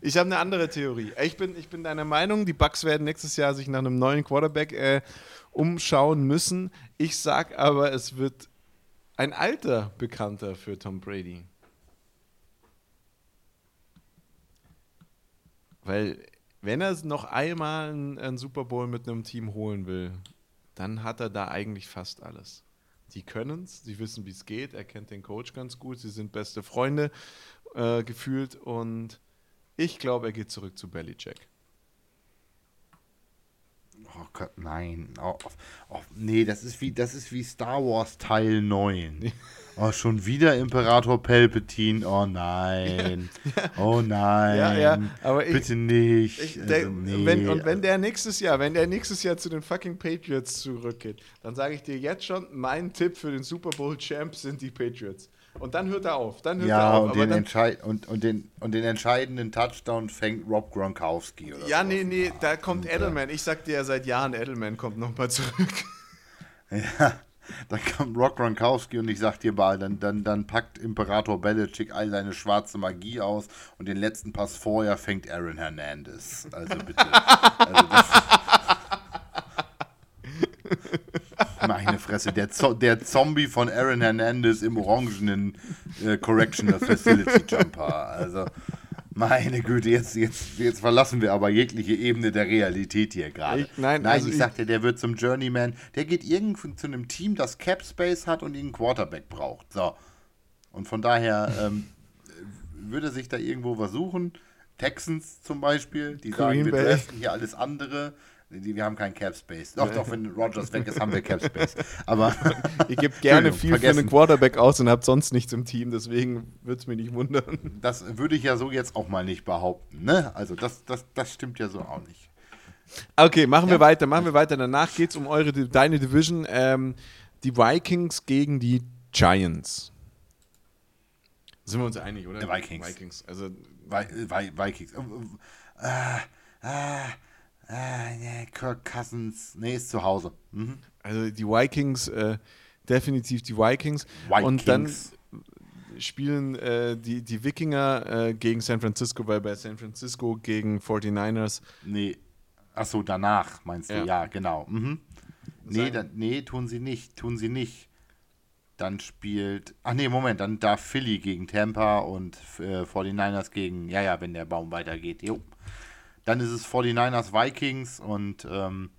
Speaker 1: ich habe eine andere Theorie. Ich bin, ich bin deiner Meinung, die Bucks werden nächstes Jahr sich nach einem neuen Quarterback äh, umschauen müssen. Ich sag aber, es wird ein alter Bekannter für Tom Brady. Weil, wenn er noch einmal einen, einen Super Bowl mit einem Team holen will, dann hat er da eigentlich fast alles. Die können es, sie wissen, wie es geht, er kennt den Coach ganz gut, sie sind beste Freunde äh, gefühlt und ich glaube, er geht zurück zu Belichick.
Speaker 2: Oh Gott, nein. Oh, oh, nee, das ist, wie, das ist wie Star Wars Teil 9. (laughs) Oh, schon wieder Imperator Palpatine. Oh nein. (laughs) Oh nein. Ja, ja, aber ich, Bitte nicht. Ich,
Speaker 1: der, also, nee. wenn, und wenn der nächstes Jahr, wenn der nächstes Jahr zu den fucking Patriots zurückgeht, dann sage ich dir jetzt schon, mein Tipp für den Super Bowl Champ sind die Patriots. Und dann hört er auf. Dann hört
Speaker 2: ja,
Speaker 1: er auf.
Speaker 2: Und, den Entscheid und, und, den, und den entscheidenden Touchdown fängt Rob Gronkowski.
Speaker 1: Oder ja, nee, nee, da kommt äh, Edelman. Ich sag dir ja seit Jahren, Edelman kommt nochmal zurück. (laughs)
Speaker 2: Ja, dann kommt Rob Gronkowski und ich sag dir mal, dann, dann, dann packt Imperator Belichick all seine schwarze Magie aus und den letzten Pass vorher fängt Aaron Hernandez. Also bitte. also (laughs) Meine Fresse, der, Zo der Zombie von Aaron Hernandez im orangenen äh, Correctional Facility Jumper. Also, meine Güte, jetzt, jetzt, jetzt verlassen wir aber jegliche Ebene der Realität hier gerade. Nein, nein also ich, ich sagte, der wird zum Journeyman. Der geht irgendwo zu einem Team, das Cap Space hat und einen Quarterback braucht. So. Und von daher ähm, würde sich da irgendwo was suchen. Texans zum Beispiel, die Green sagen, wir treffen hier alles andere. Wir haben keinen Cap Space. Doch, doch, wenn Rogers weg ist, haben wir Cap Space. Aber (laughs)
Speaker 1: ihr gebt gerne viel vergessen. für einen Quarterback aus und habt sonst nichts im Team, deswegen würde es mich nicht wundern.
Speaker 2: Das würde ich ja so jetzt auch mal nicht behaupten. Ne? Also das, das, das stimmt ja so auch nicht.
Speaker 1: Okay, machen ja. wir weiter, machen wir weiter. Danach geht es um eure, deine Division. Ähm, die Vikings gegen die Giants. Sind wir uns einig, oder?
Speaker 2: Die Vikings.
Speaker 1: Vikings. Also
Speaker 2: Vi Vi Vikings. Äh, äh, äh, Kirk Cousins. Nee, ist zu Hause. Mhm.
Speaker 1: Also die Vikings, äh, definitiv die Vikings. Vikings. Und dann spielen äh, die, die Wikinger äh, gegen San Francisco, weil bei San Francisco gegen 49ers.
Speaker 2: Nee. Achso, danach meinst du? Ja, ja genau. Mhm. Nee, dann, nee, tun sie nicht. Tun sie nicht. Dann spielt. Ach nee, Moment, dann darf Philly gegen Tampa und äh, 49ers gegen. Ja, ja, wenn der Baum weitergeht. Jo. Dann ist es 49ers Vikings und ähm,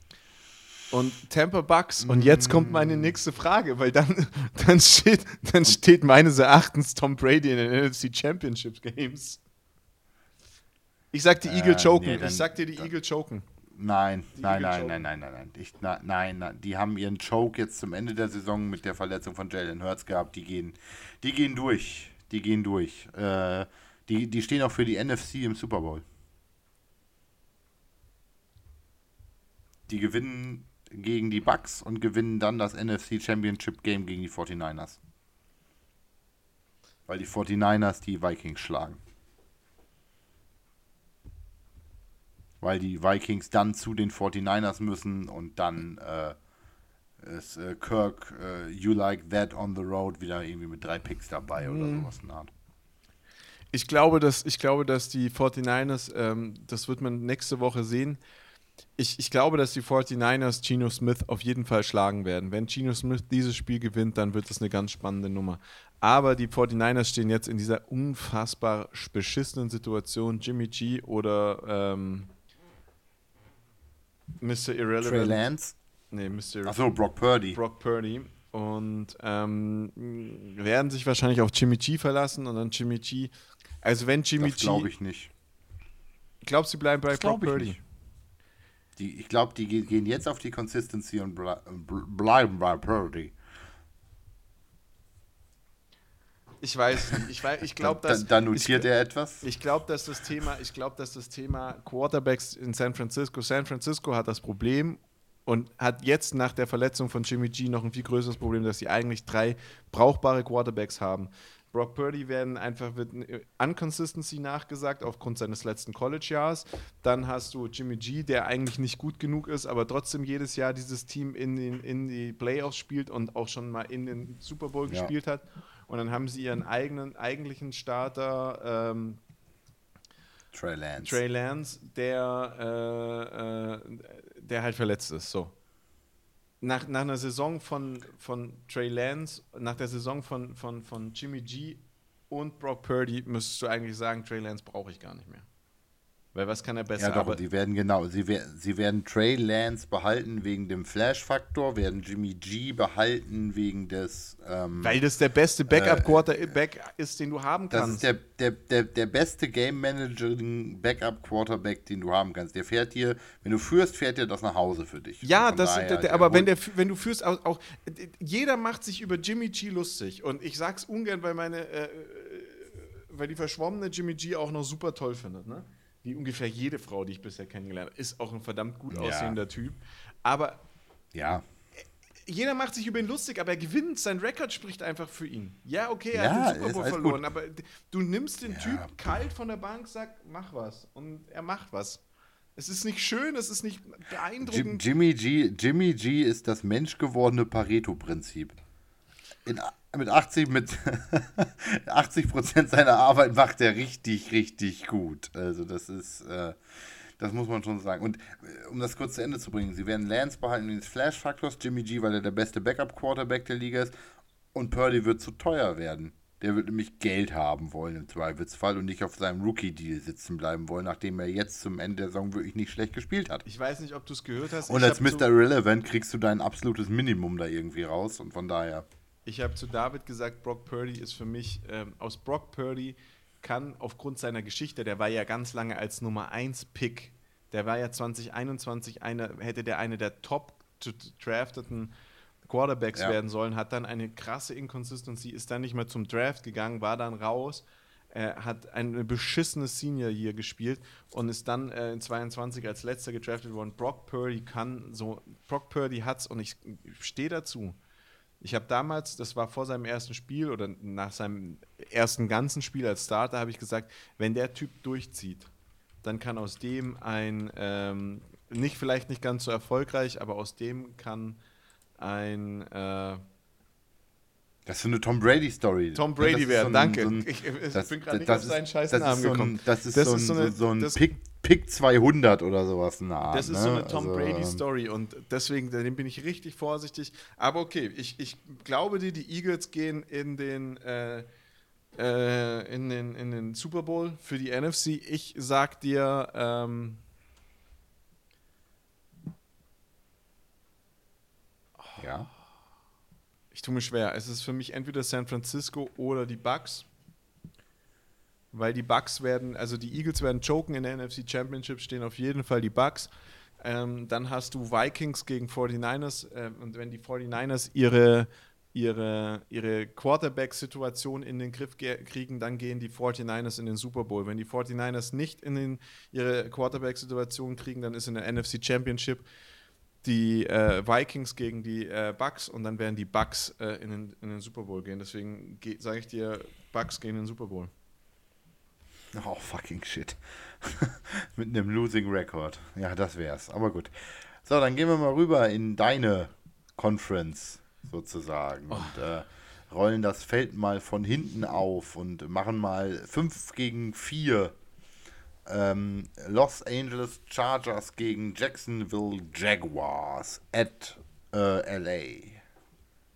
Speaker 1: und Tampa Bucks. Und jetzt kommt meine nächste Frage, weil dann, (laughs) dann, steht, dann steht meines Erachtens Tom Brady in den NFC Championship Games. Ich sag die äh, Eagle choken. Nee, dann, ich sag dir die Eagle choken.
Speaker 2: Nein, nein, nein, nein, nein, nein, nein, ich, na, nein, nein. Die haben ihren Choke jetzt zum Ende der Saison mit der Verletzung von Jalen Hurts gehabt. Die gehen, die gehen durch. Die gehen durch. Äh, die, die stehen auch für die NFC im Super Bowl. Die gewinnen gegen die Bucks und gewinnen dann das NFC Championship Game gegen die 49ers. Weil die 49ers die Vikings schlagen. Weil die Vikings dann zu den 49ers müssen und dann äh, ist äh, Kirk äh, You Like That on the Road wieder irgendwie mit drei Picks dabei oder mhm. sowas in der Art.
Speaker 1: Ich glaube, dass, ich glaube, dass die 49ers, ähm, das wird man nächste Woche sehen, ich, ich glaube, dass die 49ers Geno Smith auf jeden Fall schlagen werden. Wenn Geno Smith dieses Spiel gewinnt, dann wird es eine ganz spannende Nummer. Aber die 49ers stehen jetzt in dieser unfassbar beschissenen Situation. Jimmy G oder ähm, Mr. Irrelevant.
Speaker 2: Trey Lance?
Speaker 1: Nee, Mr.
Speaker 2: Achso, Brock Purdy.
Speaker 1: Brock Purdy. Und ähm, werden sich wahrscheinlich auf Jimmy G verlassen und dann Jimmy G. Also wenn Jimmy das
Speaker 2: G. glaube ich nicht.
Speaker 1: Glaubst du, sie bleiben bei das Brock Purdy? Nicht.
Speaker 2: Die, ich glaube, die gehen jetzt auf die Consistency und bleiben bei Purdy.
Speaker 1: Ich weiß nicht. Ich, ich glaube, dass.
Speaker 2: Da, da notiert
Speaker 1: ich,
Speaker 2: er etwas.
Speaker 1: Ich glaube, dass das Thema, ich glaube, dass das Thema Quarterbacks in San Francisco, San Francisco hat das Problem und hat jetzt nach der Verletzung von Jimmy G noch ein viel größeres Problem, dass sie eigentlich drei brauchbare Quarterbacks haben. Brock Purdy werden einfach wird Unconsistency nachgesagt aufgrund seines letzten College-Jahres. Dann hast du Jimmy G, der eigentlich nicht gut genug ist, aber trotzdem jedes Jahr dieses Team in, den, in die Playoffs spielt und auch schon mal in den Super Bowl ja. gespielt hat. Und dann haben sie ihren eigenen eigentlichen Starter. Ähm,
Speaker 2: Trey Lance.
Speaker 1: Trey Lance, der, äh, äh, der halt verletzt ist. So nach, nach einer Saison von, von Trey Lance, nach der Saison von, von, von Jimmy G und Brock Purdy, müsstest du eigentlich sagen, Trey Lance brauche ich gar nicht mehr. Weil was kann er besser?
Speaker 2: Ja, doch, die werden genau, sie, sie werden Trey Lance behalten wegen dem Flash-Faktor, werden Jimmy G behalten wegen des. Ähm,
Speaker 1: Weil das der beste Backup-Quarterback äh, ist, den du haben kannst.
Speaker 2: Das ist der, der, der, der beste Game-Manager-Backup-Quarterback, den du haben kannst. Der fährt dir, wenn du führst, fährt dir das nach Hause für dich.
Speaker 1: Ja, das, daher, der, aber wenn, der, wenn du führst, auch, auch, jeder macht sich über Jimmy G lustig. Und ich sag's ungern, weil meine, äh, äh weil die verschwommene Jimmy G auch noch super toll findet, ne? Wie ungefähr jede Frau, die ich bisher kennengelernt habe, ist auch ein verdammt gut aussehender ja. Typ. Aber
Speaker 2: ja.
Speaker 1: Jeder macht sich über ihn lustig, aber er gewinnt. Sein Rekord spricht einfach für ihn. Ja, okay, er ja, hat den Super Bowl verloren, gut. aber du nimmst den ja. Typ kalt von der Bank, sag, mach was. Und er macht was. Es ist nicht schön, es ist nicht beeindruckend.
Speaker 2: Jimmy G, Jimmy G ist das menschgewordene Pareto-Prinzip. In mit 80 mit (laughs) 80 Prozent seiner Arbeit macht er richtig, richtig gut. Also das ist, äh, das muss man schon sagen. Und äh, um das kurz zu Ende zu bringen, sie werden Lance behalten wegen des Flash-Faktors, Jimmy G, weil er der beste Backup-Quarterback der Liga ist. Und Purdy wird zu teuer werden. Der wird nämlich Geld haben wollen im Zweifelsfall und nicht auf seinem Rookie-Deal sitzen bleiben wollen, nachdem er jetzt zum Ende der Saison wirklich nicht schlecht gespielt hat.
Speaker 1: Ich weiß nicht, ob du es gehört hast.
Speaker 2: Und als Mr. Irrelevant kriegst du dein absolutes Minimum da irgendwie raus und von daher.
Speaker 1: Ich habe zu David gesagt, Brock Purdy ist für mich, ähm, aus Brock Purdy kann aufgrund seiner Geschichte, der war ja ganz lange als Nummer 1 Pick, der war ja 2021 eine, hätte der eine der top drafteten Quarterbacks ja. werden sollen, hat dann eine krasse Inconsistency, ist dann nicht mehr zum Draft gegangen, war dann raus, äh, hat ein beschissenes Senior hier gespielt und ist dann äh, in 22 als letzter gedraftet worden. Brock Purdy kann so, Brock Purdy hat's und ich stehe dazu. Ich habe damals, das war vor seinem ersten Spiel oder nach seinem ersten ganzen Spiel als Starter, habe ich gesagt, wenn der Typ durchzieht, dann kann aus dem ein, ähm, nicht vielleicht nicht ganz so erfolgreich, aber aus dem kann ein äh,
Speaker 2: das ist so eine Tom Brady-Story.
Speaker 1: Tom Brady wäre, so danke. So ein, ich, ich das, bin gerade nicht auf seinen scheiß Namen so gekommen.
Speaker 2: das ist, das so, ist so, eine, so ein Pick, Pick 200 oder sowas
Speaker 1: in Art. Das ist ne? so eine Tom also, Brady-Story und deswegen dem bin ich richtig vorsichtig. Aber okay, ich, ich glaube dir, die Eagles gehen in den, äh, äh, in, den, in den Super Bowl für die NFC. Ich sag dir, ähm,
Speaker 2: ja.
Speaker 1: Ich tue mir schwer. Es ist für mich entweder San Francisco oder die Bucks. Weil die Bucks werden, also die Eagles werden choken in der NFC Championship, stehen auf jeden Fall die Bucks. Ähm, dann hast du Vikings gegen 49ers. Äh, und wenn die 49ers ihre, ihre, ihre Quarterback-Situation in den Griff kriegen, dann gehen die 49ers in den Super Bowl. Wenn die 49ers nicht in den, ihre Quarterback-Situation kriegen, dann ist in der NFC Championship die äh, Vikings gegen die äh, Bucks und dann werden die Bucks äh, in, den, in den Super Bowl gehen. Deswegen sage ich dir, Bucks gehen in den Super Bowl.
Speaker 2: Oh, fucking shit. (laughs) Mit einem Losing Record. Ja, das wär's. Aber gut. So, dann gehen wir mal rüber in deine Conference sozusagen. Oh. Und äh, rollen das Feld mal von hinten auf und machen mal 5 gegen 4 ähm, Los Angeles Chargers gegen Jacksonville Jaguars at äh, LA.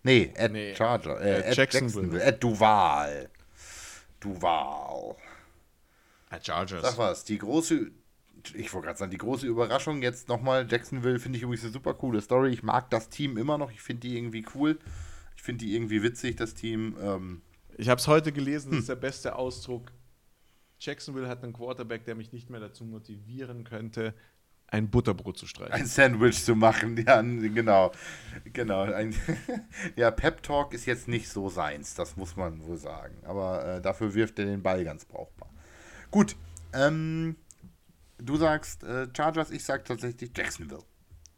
Speaker 2: Nee, at nee, Charger, äh, at Jacksonville. Jacksonville, at Duval. Duval.
Speaker 1: At Chargers.
Speaker 2: Sag was, die große, ich wollte gerade sagen, die große Überraschung jetzt nochmal, Jacksonville finde ich übrigens eine super coole Story. Ich mag das Team immer noch, ich finde die irgendwie cool. Ich finde die irgendwie witzig, das Team. Ähm,
Speaker 1: ich habe es heute gelesen, das hm. ist der beste Ausdruck Jacksonville hat einen Quarterback, der mich nicht mehr dazu motivieren könnte, ein Butterbrot zu streichen.
Speaker 2: Ein Sandwich zu machen, ja, genau. Genau. Ein, (laughs) ja, Pep Talk ist jetzt nicht so seins, das muss man wohl sagen. Aber äh, dafür wirft er den Ball ganz brauchbar. Gut, ähm, du sagst äh, Chargers, ich sag tatsächlich Jacksonville.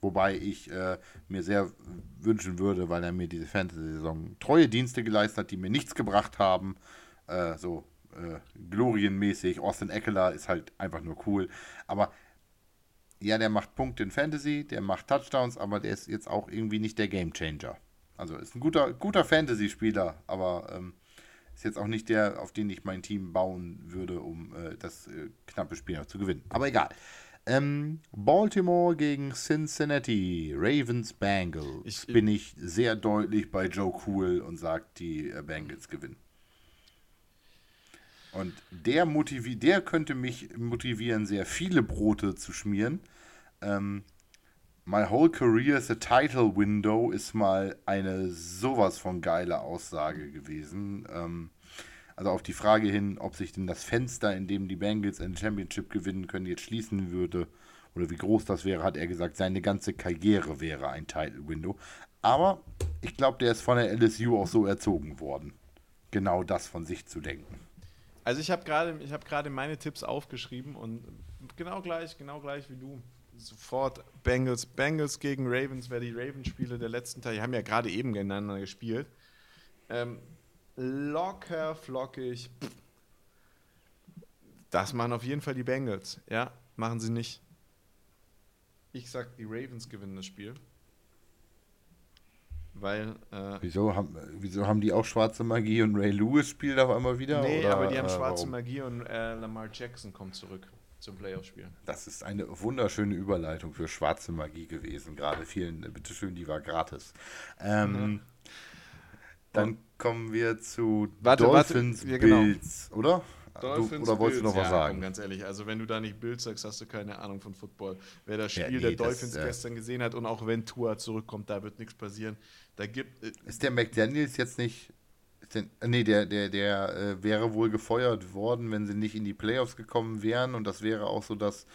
Speaker 2: Wobei ich äh, mir sehr wünschen würde, weil er mir diese Fantasy-Saison treue Dienste geleistet hat, die mir nichts gebracht haben. Äh, so äh, glorienmäßig. Austin Eckler ist halt einfach nur cool. Aber ja, der macht Punkte in Fantasy, der macht Touchdowns, aber der ist jetzt auch irgendwie nicht der Gamechanger. Also ist ein guter, guter Fantasy-Spieler, aber ähm, ist jetzt auch nicht der, auf den ich mein Team bauen würde, um äh, das äh, knappe Spiel zu gewinnen. Aber egal. Ähm, Baltimore gegen Cincinnati, Ravens Bengals. Ich, bin ich sehr deutlich bei Joe Cool und sage, die äh, Bengals gewinnen. Und der, motivi der könnte mich motivieren, sehr viele Brote zu schmieren. Ähm, My whole career is a title window ist mal eine sowas von geile Aussage gewesen. Ähm, also auf die Frage hin, ob sich denn das Fenster, in dem die Bengals ein Championship gewinnen können, jetzt schließen würde oder wie groß das wäre, hat er gesagt, seine ganze Karriere wäre ein Title Window. Aber ich glaube, der ist von der LSU auch so erzogen worden, genau das von sich zu denken.
Speaker 1: Also ich habe gerade hab meine Tipps aufgeschrieben und genau gleich, genau gleich wie du. Sofort Bengals, Bengals gegen Ravens, wer die Ravens-Spiele der letzten Tage, die haben ja gerade eben gegeneinander gespielt. Ähm, locker, flockig. Das machen auf jeden Fall die Bengals. Ja, machen sie nicht. Ich sag, die Ravens gewinnen das Spiel. Weil. Äh,
Speaker 2: wieso, haben, wieso haben die auch schwarze Magie und Ray Lewis spielt auf einmal wieder?
Speaker 1: Nee, oder, aber die haben äh, schwarze warum? Magie und äh, Lamar Jackson kommt zurück zum Playoff-Spiel.
Speaker 2: Das ist eine wunderschöne Überleitung für schwarze Magie gewesen. Gerade vielen, bitteschön, die war gratis. Ähm, mhm. Dann kommen wir zu
Speaker 1: warte, Dolphins
Speaker 2: warte, ja, genau. Bills, oder? Dolphins, du, oder wolltest Bills, du noch was ja, sagen? Komm,
Speaker 1: ganz ehrlich, also wenn du da nicht Bild sagst, hast du keine Ahnung von Football. Wer das Spiel ja, nee, der Dolphins das, gestern gesehen hat und auch wenn Tua zurückkommt, da wird nichts passieren. Da gibt,
Speaker 2: äh, ist der McDaniels jetzt nicht. Denn, äh, nee, der, der, der äh, wäre wohl gefeuert worden, wenn sie nicht in die Playoffs gekommen wären. Und das wäre auch so das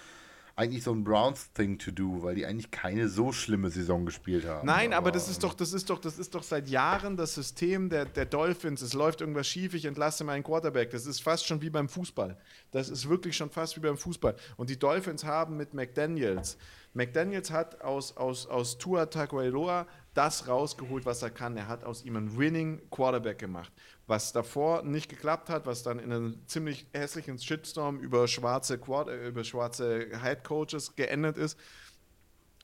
Speaker 2: eigentlich so ein Browns-Thing to do, weil die eigentlich keine so schlimme Saison gespielt haben.
Speaker 1: Nein, aber, aber, das ist doch, das ist doch, das ist doch seit Jahren das System der, der Dolphins. Es läuft irgendwas schief, ich entlasse meinen Quarterback. Das ist fast schon wie beim Fußball. Das ist wirklich schon fast wie beim Fußball. Und die Dolphins haben mit McDaniels. McDaniels hat aus, aus, aus Tua Tagovailoa das rausgeholt, was er kann. Er hat aus ihm einen Winning Quarterback gemacht was davor nicht geklappt hat, was dann in einem ziemlich hässlichen Shitstorm über schwarze, äh, über schwarze Head Coaches geendet ist.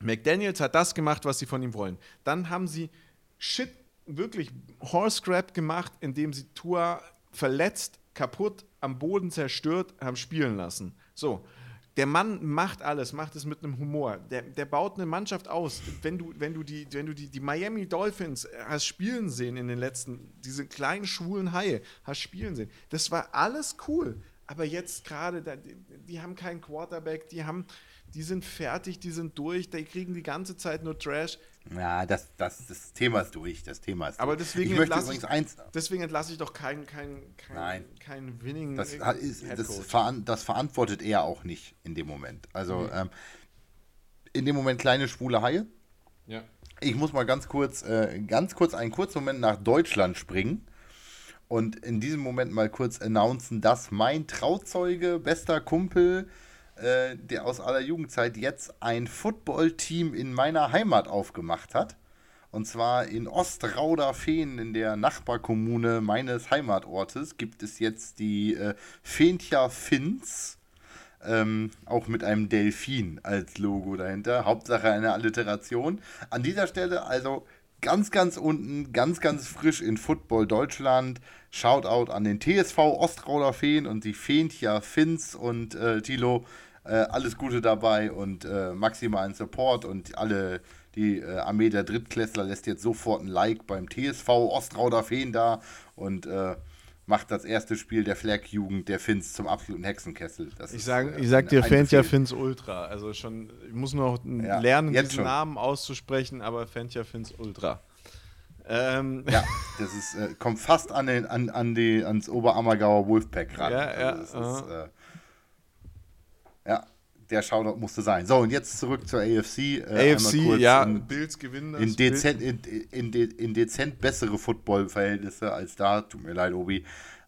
Speaker 1: McDaniels hat das gemacht, was sie von ihm wollen. Dann haben sie Shit, wirklich Horse Crap gemacht, indem sie Tour verletzt, kaputt, am Boden zerstört haben spielen lassen. So, der Mann macht alles, macht es mit einem Humor. Der, der baut eine Mannschaft aus. Wenn du, wenn du, die, wenn du die, die Miami Dolphins hast spielen sehen in den letzten, diese kleinen schwulen Haie hast spielen sehen, das war alles cool. Aber jetzt gerade, die, die haben keinen Quarterback, die haben, die sind fertig, die sind durch, die kriegen die ganze Zeit nur Trash.
Speaker 2: Ja, das, das, das Thema ist durch. Das Thema ist
Speaker 1: Aber deswegen, ich entlasse, ich, eins, deswegen entlasse ich doch keinen kein, kein,
Speaker 2: Nein.
Speaker 1: kein Winning.
Speaker 2: Das, ist, das, veran, das, verantwortet er auch nicht in dem Moment. Also mhm. ähm, in dem Moment kleine schwule Haie.
Speaker 1: Ja.
Speaker 2: Ich muss mal ganz kurz, äh, ganz kurz einen kurzen Moment nach Deutschland springen und in diesem Moment mal kurz announcen, dass mein Trauzeuge, bester Kumpel, äh, der aus aller Jugendzeit jetzt ein Footballteam in meiner Heimat aufgemacht hat. Und zwar in Ostrauder-Fehn, in der Nachbarkommune meines Heimatortes, gibt es jetzt die äh, Fentja Fins. Ähm, auch mit einem Delfin als Logo dahinter. Hauptsache eine Alliteration. An dieser Stelle also ganz, ganz unten, ganz, ganz frisch in Football Deutschland. Shoutout an den TSV Ostrauder Feen und die Fentja Fins und äh, Tilo. Äh, alles Gute dabei und äh, maximalen Support und alle, die äh, Armee der Drittklässler lässt jetzt sofort ein Like beim TSV Ostrauder Feen da und äh, macht das erste Spiel der Flag-Jugend der Fins zum absoluten Hexenkessel. Das
Speaker 1: ich, sag, äh, ich sag dir, Fentja Fins Ultra. Also schon, ich muss noch ja, lernen, diesen schon. Namen auszusprechen, aber Fentja Fins Ultra.
Speaker 2: Ähm. Ja, das ist, äh, kommt fast an den, an, an die, ans Oberammergauer Wolfpack ran.
Speaker 1: Ja, ja. Also
Speaker 2: der Shoutout musste sein. So, und jetzt zurück zur AFC.
Speaker 1: Äh, AFC, ja, in, Bills gewinnen
Speaker 2: das. In dezent, in, in, in, in dezent bessere Football-Verhältnisse als da. Tut mir leid, Obi.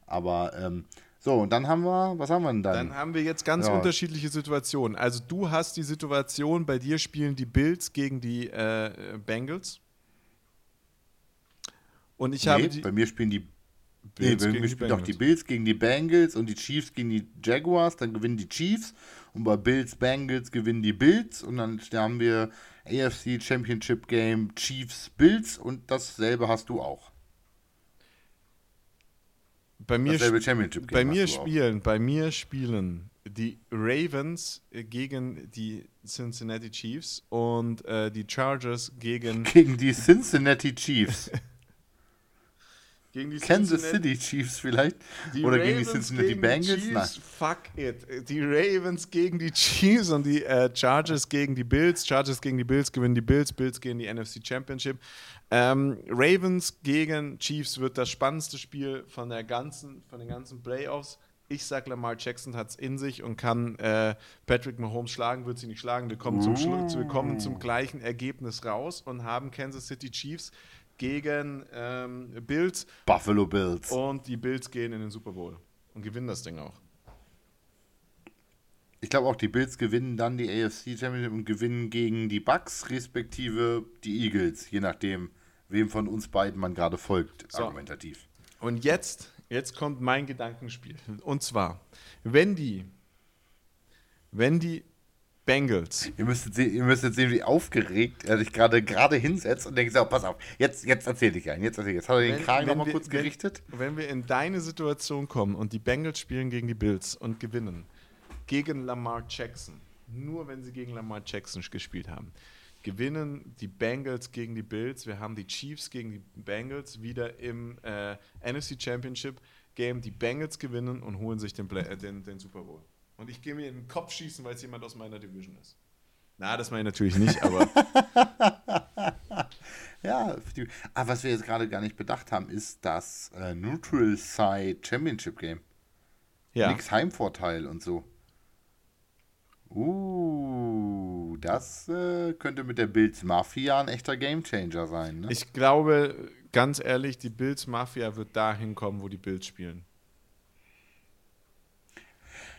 Speaker 2: Aber ähm, so, und dann haben wir, was haben wir denn dann?
Speaker 1: Dann haben wir jetzt ganz ja. unterschiedliche Situationen. Also du hast die Situation, bei dir spielen die Bills gegen die äh, Bengals. Und ich nee, habe die,
Speaker 2: bei mir spielen die Bills nee, bei mir spielen auch die Bills gegen die Bengals und die Chiefs gegen die Jaguars, dann gewinnen die Chiefs und bei Bills Bengals gewinnen die Bills und dann haben wir AFC Championship Game Chiefs Bills und dasselbe hast du auch.
Speaker 1: Bei mir, bei mir spielen, bei mir spielen die Ravens gegen die Cincinnati Chiefs und äh, die Chargers gegen
Speaker 2: gegen die Cincinnati Chiefs. (laughs) gegen die Kansas City Chiefs vielleicht oder Ravens gegen die Cincinnati gegen Bengals.
Speaker 1: Die Chiefs, fuck it. Die Ravens gegen die Chiefs und die äh, Chargers gegen die Bills. Chargers gegen die Bills gewinnen die Bills. Bills gegen die NFC Championship. Ähm, Ravens gegen Chiefs wird das spannendste Spiel von, der ganzen, von den ganzen Playoffs. Ich sage, Lamar Jackson hat es in sich und kann äh, Patrick Mahomes schlagen, wird sie nicht schlagen. Wir kommen, zum, wir kommen zum gleichen Ergebnis raus und haben Kansas City Chiefs gegen ähm, Bills.
Speaker 2: Buffalo Bills.
Speaker 1: Und die Bills gehen in den Super Bowl und gewinnen das Ding auch.
Speaker 2: Ich glaube auch, die Bills gewinnen dann die AFC Championship und gewinnen gegen die Bucks, respektive die Eagles, je nachdem, wem von uns beiden man gerade folgt, so. argumentativ.
Speaker 1: Und jetzt, jetzt kommt mein Gedankenspiel. Und zwar, wenn die, wenn die Bengals.
Speaker 2: Ihr müsstet sehen, ihr müsstet sehen wie aufgeregt er sich gerade gerade hinsetzt und denkt, so, pass auf, jetzt, jetzt erzähl ich einen, jetzt erzähl ich. Jetzt hat er den Kragen nochmal kurz
Speaker 1: wenn,
Speaker 2: gerichtet.
Speaker 1: Wenn wir in deine Situation kommen und die Bengals spielen gegen die Bills und gewinnen, gegen Lamar Jackson, nur wenn sie gegen Lamar Jackson gespielt haben, gewinnen die Bengals gegen die Bills. Wir haben die Chiefs gegen die Bengals wieder im äh, NFC Championship Game. Die Bengals gewinnen und holen sich den, äh, den, den Super Bowl. Und ich gehe mir in den Kopf schießen, weil es jemand aus meiner Division ist. Na, das meine ich natürlich nicht, aber. (laughs)
Speaker 2: ja, aber was wir jetzt gerade gar nicht bedacht haben, ist das äh, Neutral Side Championship Game. Ja. Nix Heimvorteil und so. Uh, das äh, könnte mit der Bills Mafia ein echter Gamechanger sein. Ne?
Speaker 1: Ich glaube, ganz ehrlich, die Bills Mafia wird dahin kommen, wo die Bills spielen.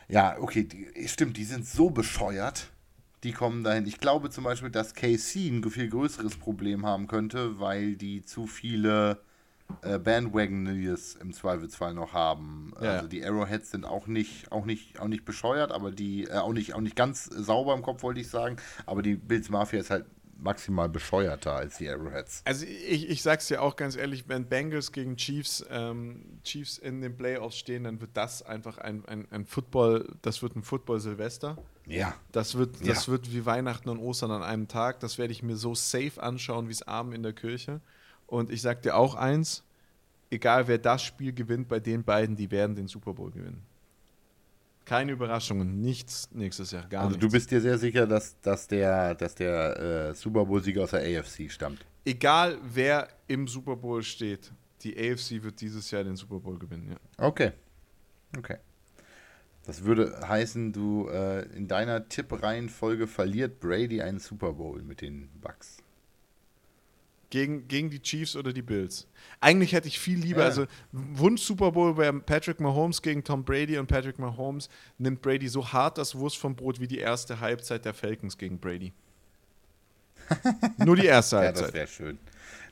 Speaker 2: Ja, okay, die, stimmt, die sind so bescheuert. Die kommen dahin. Ich glaube zum Beispiel, dass KC ein viel größeres Problem haben könnte, weil die zu viele äh, Bandwagoners im Zweifelsfall noch haben. Ja. Also die Arrowheads sind auch nicht, auch nicht, auch nicht bescheuert, aber die, äh, auch nicht, auch nicht ganz sauber im Kopf, wollte ich sagen. Aber die Bills Mafia ist halt maximal bescheuerter als die Arrowheads.
Speaker 1: Also ich, ich sag's dir auch ganz ehrlich, wenn Bengals gegen Chiefs, ähm, Chiefs in den Playoffs stehen, dann wird das einfach ein, ein, ein Football, das wird ein Football-Silvester.
Speaker 2: Ja.
Speaker 1: Das wird, das ja. wird wie Weihnachten und Ostern an einem Tag. Das werde ich mir so safe anschauen, wie es Abend in der Kirche. Und ich sag dir auch eins, egal wer das Spiel gewinnt, bei den beiden, die werden den Super Bowl gewinnen. Keine Überraschungen, nichts nächstes Jahr, gar also
Speaker 2: nichts. du bist dir sehr sicher, dass, dass der, dass der äh, Super Bowl-Sieger aus der AFC stammt?
Speaker 1: Egal wer im Super Bowl steht, die AFC wird dieses Jahr den Super Bowl gewinnen, ja.
Speaker 2: Okay. Okay. Das würde heißen, du äh, in deiner Tippreihenfolge verliert Brady einen Super Bowl mit den Bucks.
Speaker 1: Gegen, gegen die Chiefs oder die Bills. Eigentlich hätte ich viel lieber, ja. also Wunsch Super Bowl wäre Patrick Mahomes gegen Tom Brady und Patrick Mahomes nimmt Brady so hart das Wurst vom Brot wie die erste Halbzeit der Falcons gegen Brady. nur die erste Halbzeit. (laughs)
Speaker 2: Ja, das wäre schön.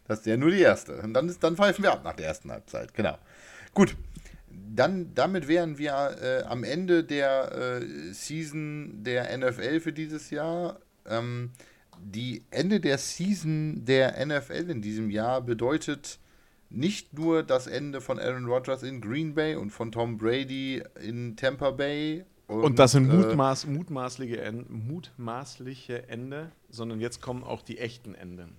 Speaker 2: Das ist ja nur die erste. Und dann, ist, dann pfeifen wir ab nach der ersten Halbzeit. Genau. Gut. Dann, damit wären wir äh, am Ende der äh, Season der NFL für dieses Jahr. Ähm, die Ende der Season der NFL in diesem Jahr bedeutet nicht nur das Ende von Aaron Rodgers in Green Bay und von Tom Brady in Tampa Bay.
Speaker 1: Und, und das sind äh, mutmaß, mutmaßliche, mutmaßliche Ende, sondern jetzt kommen auch die echten Enden.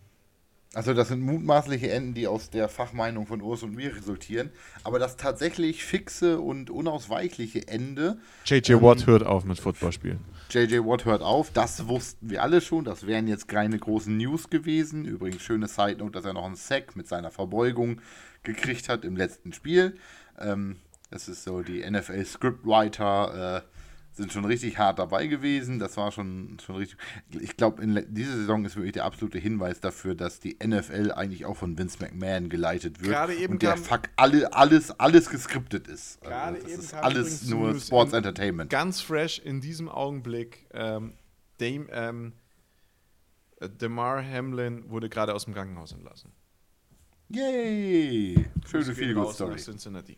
Speaker 2: Also das sind mutmaßliche Enden, die aus der Fachmeinung von Urs und mir resultieren. Aber das tatsächlich fixe und unausweichliche Ende.
Speaker 1: JJ Watt ähm, hört auf mit Footballspielen.
Speaker 2: JJ Watt hört auf. Das wussten wir alle schon. Das wären jetzt keine großen News gewesen. Übrigens schöne Side Note, dass er noch einen Sack mit seiner Verbeugung gekriegt hat im letzten Spiel. Ähm, das ist so die NFL Scriptwriter. Sind schon richtig hart dabei gewesen. Das war schon, schon richtig. Ich glaube, diese Saison ist wirklich der absolute Hinweis dafür, dass die NFL eigentlich auch von Vince McMahon geleitet wird.
Speaker 1: Gerade eben
Speaker 2: und der Fuck alle, alles, alles geskriptet ist.
Speaker 1: Gerade also das eben
Speaker 2: ist alles nur Sports Entertainment.
Speaker 1: Ganz fresh in diesem Augenblick. Ähm, Dame, ähm, Demar Hamlin wurde gerade aus dem Krankenhaus entlassen.
Speaker 2: Yay! Schöne Feelgood-Story.
Speaker 1: Cincinnati.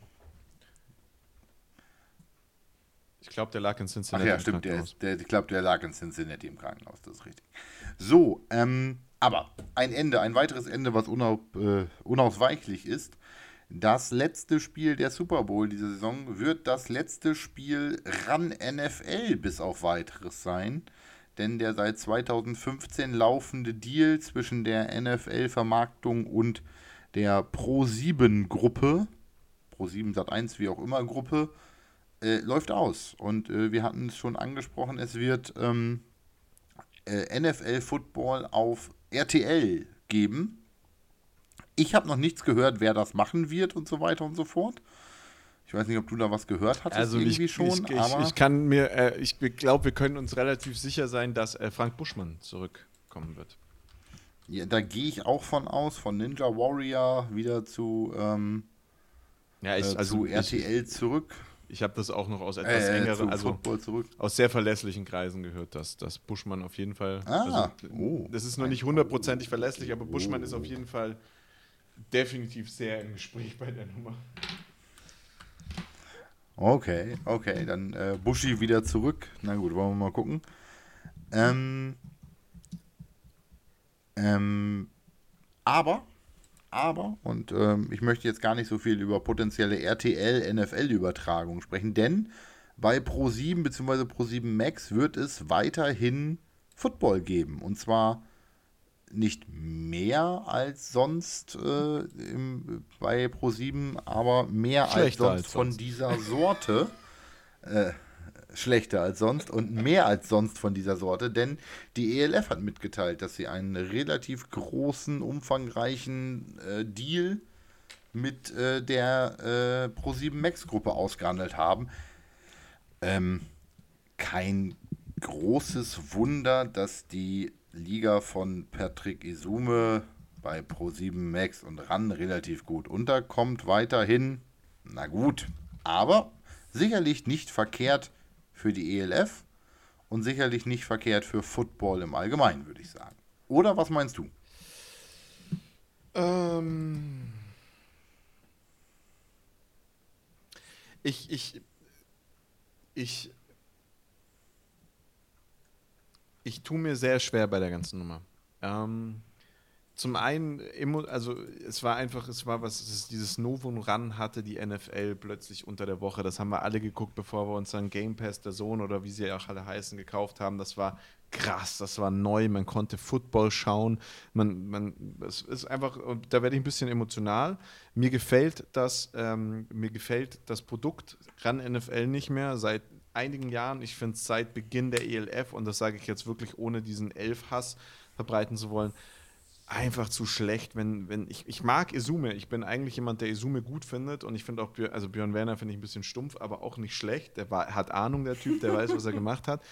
Speaker 1: Ich glaube, der lag in Cincinnati.
Speaker 2: Ach ja, stimmt. Der, der, ich glaube, der lag in Cincinnati im Krankenhaus. Das ist richtig. So, ähm, aber ein Ende, ein weiteres Ende, was unaus, äh, unausweichlich ist. Das letzte Spiel der Super Bowl diese Saison wird das letzte Spiel ran NFL bis auf weiteres sein. Denn der seit 2015 laufende Deal zwischen der NFL-Vermarktung und der Pro7-Gruppe, Pro7 Sat1, wie auch immer Gruppe, äh, läuft aus. Und äh, wir hatten es schon angesprochen, es wird ähm, äh, NFL-Football auf RTL geben. Ich habe noch nichts gehört, wer das machen wird und so weiter und so fort. Ich weiß nicht, ob du da was gehört hattest
Speaker 1: also irgendwie
Speaker 2: ich, schon.
Speaker 1: Ich, ich, aber ich kann mir, äh, ich glaube, wir können uns relativ sicher sein, dass äh, Frank Buschmann zurückkommen wird.
Speaker 2: Ja, da gehe ich auch von aus, von Ninja Warrior wieder zu, ähm,
Speaker 1: ja, ich,
Speaker 2: äh, also zu RTL zurück.
Speaker 1: Ich habe das auch noch aus etwas äh, engeren, also aus sehr verlässlichen Kreisen gehört, dass, dass Buschmann auf jeden Fall.
Speaker 2: Ah,
Speaker 1: also,
Speaker 2: oh,
Speaker 1: das ist noch nicht hundertprozentig verlässlich, aber Buschmann oh. ist auf jeden Fall definitiv sehr im Gespräch bei der Nummer.
Speaker 2: Okay, okay, dann äh, Buschi wieder zurück. Na gut, wollen wir mal gucken. Ähm, ähm, aber, aber, und ähm, ich möchte jetzt gar nicht so viel über potenzielle RTL-NFL-Übertragungen sprechen, denn bei Pro7 bzw. Pro7 Max wird es weiterhin Football geben. Und zwar nicht mehr als sonst äh, im, bei Pro7, aber mehr als sonst, als von dieser Sorte. Äh, schlechter als sonst und mehr als sonst von dieser Sorte, denn die ELF hat mitgeteilt, dass sie einen relativ großen, umfangreichen äh, Deal mit äh, der äh, Pro7 Max Gruppe ausgehandelt haben. Ähm, kein großes Wunder, dass die Liga von Patrick Isume bei Pro7 Max und RAN relativ gut unterkommt weiterhin. Na gut, aber sicherlich nicht verkehrt für die ELF und sicherlich nicht verkehrt für Football im Allgemeinen, würde ich sagen. Oder was meinst du?
Speaker 1: Ähm ich, ich, ich ich tue mir sehr schwer bei der ganzen Nummer. Ähm, zum einen, also es war einfach, es war was, es dieses Novum ran hatte die NFL plötzlich unter der Woche. Das haben wir alle geguckt, bevor wir uns dann Game Pass, der Sohn oder wie sie auch alle heißen, gekauft haben. Das war krass, das war neu. Man konnte Football schauen. Man, man, es ist einfach, da werde ich ein bisschen emotional. Mir gefällt das, ähm, mir gefällt das Produkt ran NFL nicht mehr seit einigen Jahren, ich finde es seit Beginn der ELF, und das sage ich jetzt wirklich ohne diesen Elf-Hass verbreiten zu wollen, einfach zu schlecht, wenn, wenn ich, ich mag Isume, ich bin eigentlich jemand, der Isume gut findet und ich finde auch, also Björn Werner finde ich ein bisschen stumpf, aber auch nicht schlecht, der war, hat Ahnung, der Typ, der weiß, was er gemacht hat,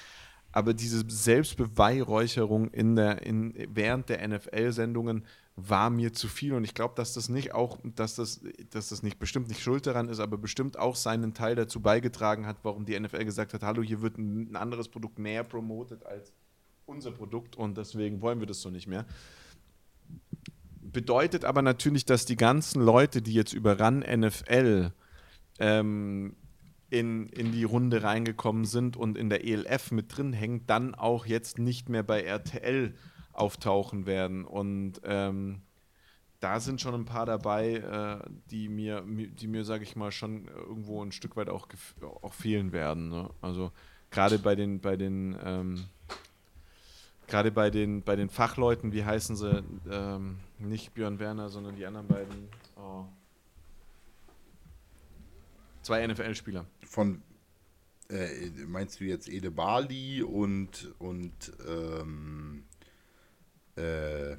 Speaker 1: aber diese Selbstbeweihräucherung in der, in, während der NFL-Sendungen war mir zu viel und ich glaube, dass das nicht auch, dass das, dass das nicht bestimmt nicht schuld daran ist, aber bestimmt auch seinen Teil dazu beigetragen hat, warum die NFL gesagt hat, hallo, hier wird ein, anderes Produkt mehr promotet als unser Produkt und deswegen wollen wir das so nicht mehr. Bedeutet aber natürlich, dass die ganzen Leute, die jetzt über RAN NFL ähm, in, in die Runde reingekommen sind und in der ELF mit drin hängen, dann auch jetzt nicht mehr bei RTL auftauchen werden. Und ähm, da sind schon ein paar dabei, äh, die mir, die mir, sage ich mal, schon irgendwo ein Stück weit auch, auch fehlen werden. Ne? Also gerade bei den, bei den, ähm, gerade bei den, bei den Fachleuten, wie heißen sie, ähm, nicht Björn Werner, sondern die anderen beiden. Oh. Zwei NFL-Spieler.
Speaker 2: Von äh, meinst du jetzt Ede Bali und und ähm, äh,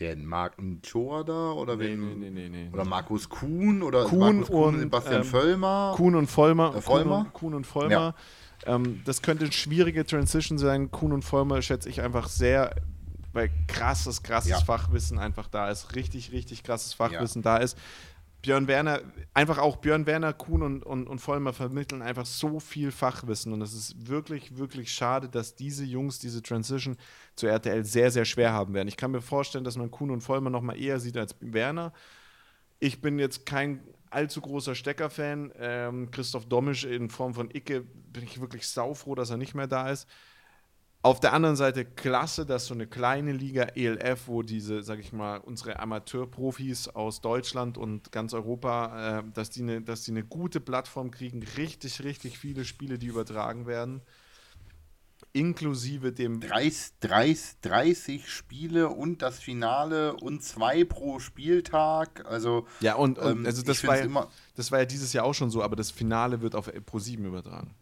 Speaker 2: der Mark Nchoa da oder
Speaker 1: nee, wen, nee, nee, nee,
Speaker 2: oder Markus Kuhn oder
Speaker 1: Kuhn
Speaker 2: Kuhn
Speaker 1: und
Speaker 2: Sebastian
Speaker 1: ähm,
Speaker 2: Völlmer
Speaker 1: Kuhn und Vollmer.
Speaker 2: Äh, Vollmer?
Speaker 1: Kuhn und, Kuhn und Vollmer Ähm, das könnte eine schwierige Transition sein. Kuhn und Vollmer schätze ich einfach sehr, weil krasses, krasses ja. Fachwissen einfach da ist. Richtig, richtig krasses Fachwissen ja. da ist. Björn Werner, einfach auch Björn Werner, Kuhn und, und, und Vollmer vermitteln einfach so viel Fachwissen. Und es ist wirklich, wirklich schade, dass diese Jungs diese Transition zu RTL sehr, sehr schwer haben werden. Ich kann mir vorstellen, dass man Kuhn und Vollmer noch mal eher sieht als Werner. Ich bin jetzt kein allzu großer Stecker-Fan. Ähm, Christoph Domisch in Form von Icke bin ich wirklich saufroh, dass er nicht mehr da ist. Auf der anderen Seite klasse, dass so eine kleine Liga ELF, wo diese, sag ich mal, unsere Amateurprofis aus Deutschland und ganz Europa, äh, dass, die eine, dass die eine gute Plattform kriegen, richtig, richtig viele Spiele, die übertragen werden. Inklusive dem
Speaker 2: 30, 30, 30 Spiele und das Finale und zwei pro Spieltag. Also,
Speaker 1: ja, und, und ähm, also das, war ja, das war ja dieses Jahr auch schon so, aber das Finale wird auf Pro 7 übertragen.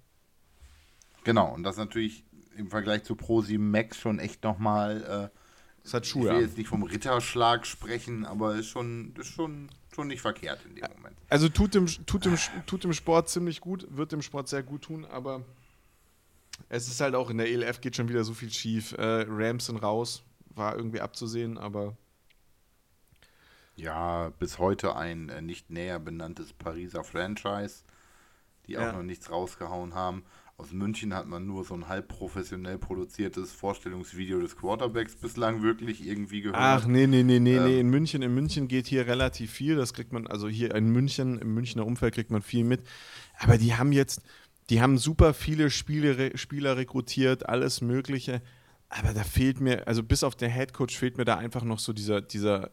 Speaker 2: Genau, und das natürlich im Vergleich zu Pro 7 Max schon echt nochmal. Äh,
Speaker 1: das hat Schuhe.
Speaker 2: Ich will jetzt nicht vom Ritterschlag sprechen, aber ist schon, ist schon, schon nicht verkehrt in dem Moment.
Speaker 1: Also tut dem, tut, dem, tut dem Sport ziemlich gut, wird dem Sport sehr gut tun, aber es ist halt auch in der ELF geht schon wieder so viel schief. Äh, Rams sind raus, war irgendwie abzusehen, aber.
Speaker 2: Ja, bis heute ein äh, nicht näher benanntes Pariser Franchise, die auch ja. noch nichts rausgehauen haben. Aus München hat man nur so ein halb professionell produziertes Vorstellungsvideo des Quarterbacks bislang wirklich irgendwie gehört.
Speaker 1: Ach, nee, nee, nee, nee, ähm, nee. In München, in München geht hier relativ viel. Das kriegt man, also hier in München, im Münchner Umfeld kriegt man viel mit. Aber die haben jetzt, die haben super viele Spiele, Spieler rekrutiert, alles Mögliche. Aber da fehlt mir, also bis auf den Headcoach fehlt mir da einfach noch so dieser, dieser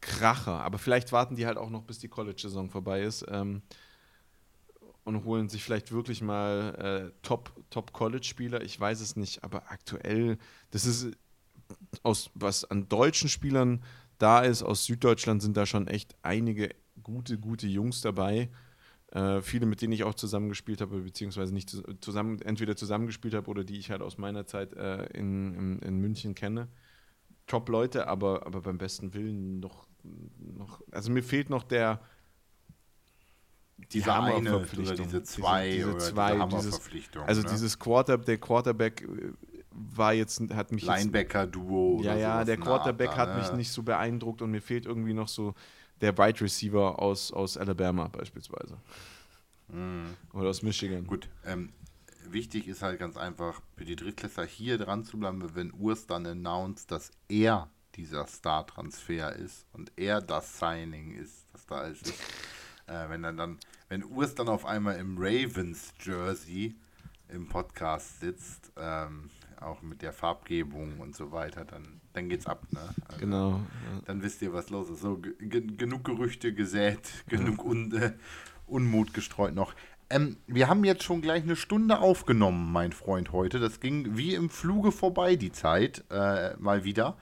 Speaker 1: Kracher. Aber vielleicht warten die halt auch noch, bis die College-Saison vorbei ist. Ähm, und holen sich vielleicht wirklich mal äh, Top-College-Spieler. Top ich weiß es nicht, aber aktuell, das ist aus was an deutschen Spielern da ist, aus Süddeutschland sind da schon echt einige gute, gute Jungs dabei. Äh, viele, mit denen ich auch zusammengespielt habe, beziehungsweise nicht zusammen, entweder zusammengespielt habe oder die ich halt aus meiner Zeit äh, in, in, in, München kenne. Top-Leute, aber, aber beim besten Willen noch, noch, also mir fehlt noch der,
Speaker 2: diese eine oder diese zwei diese, diese zwei,
Speaker 1: diese Hammerverpflichtung. Also ne? dieses Quarter, der Quarterback äh, war jetzt, hat mich
Speaker 2: Linebacker-Duo.
Speaker 1: Ja, ja, der Quarterback Art, hat ne? mich nicht so beeindruckt und mir fehlt irgendwie noch so der Wide Receiver aus, aus Alabama beispielsweise. Mhm. Oder aus Michigan.
Speaker 2: Gut, ähm, wichtig ist halt ganz einfach für die Drittklässler hier dran zu bleiben, wenn Urs dann announced, dass er dieser Star-Transfer ist und er das Signing ist, das da ist. (laughs) Äh, wenn dann, dann, wenn Urs dann auf einmal im Ravens-Jersey im Podcast sitzt, ähm, auch mit der Farbgebung und so weiter, dann, dann geht's ab, ne?
Speaker 1: Also, genau. Ja.
Speaker 2: Dann wisst ihr, was los ist. So, genug Gerüchte gesät, genug Un äh, Unmut gestreut noch. Ähm, wir haben jetzt schon gleich eine Stunde aufgenommen, mein Freund, heute. Das ging wie im Fluge vorbei, die Zeit, äh, mal wieder.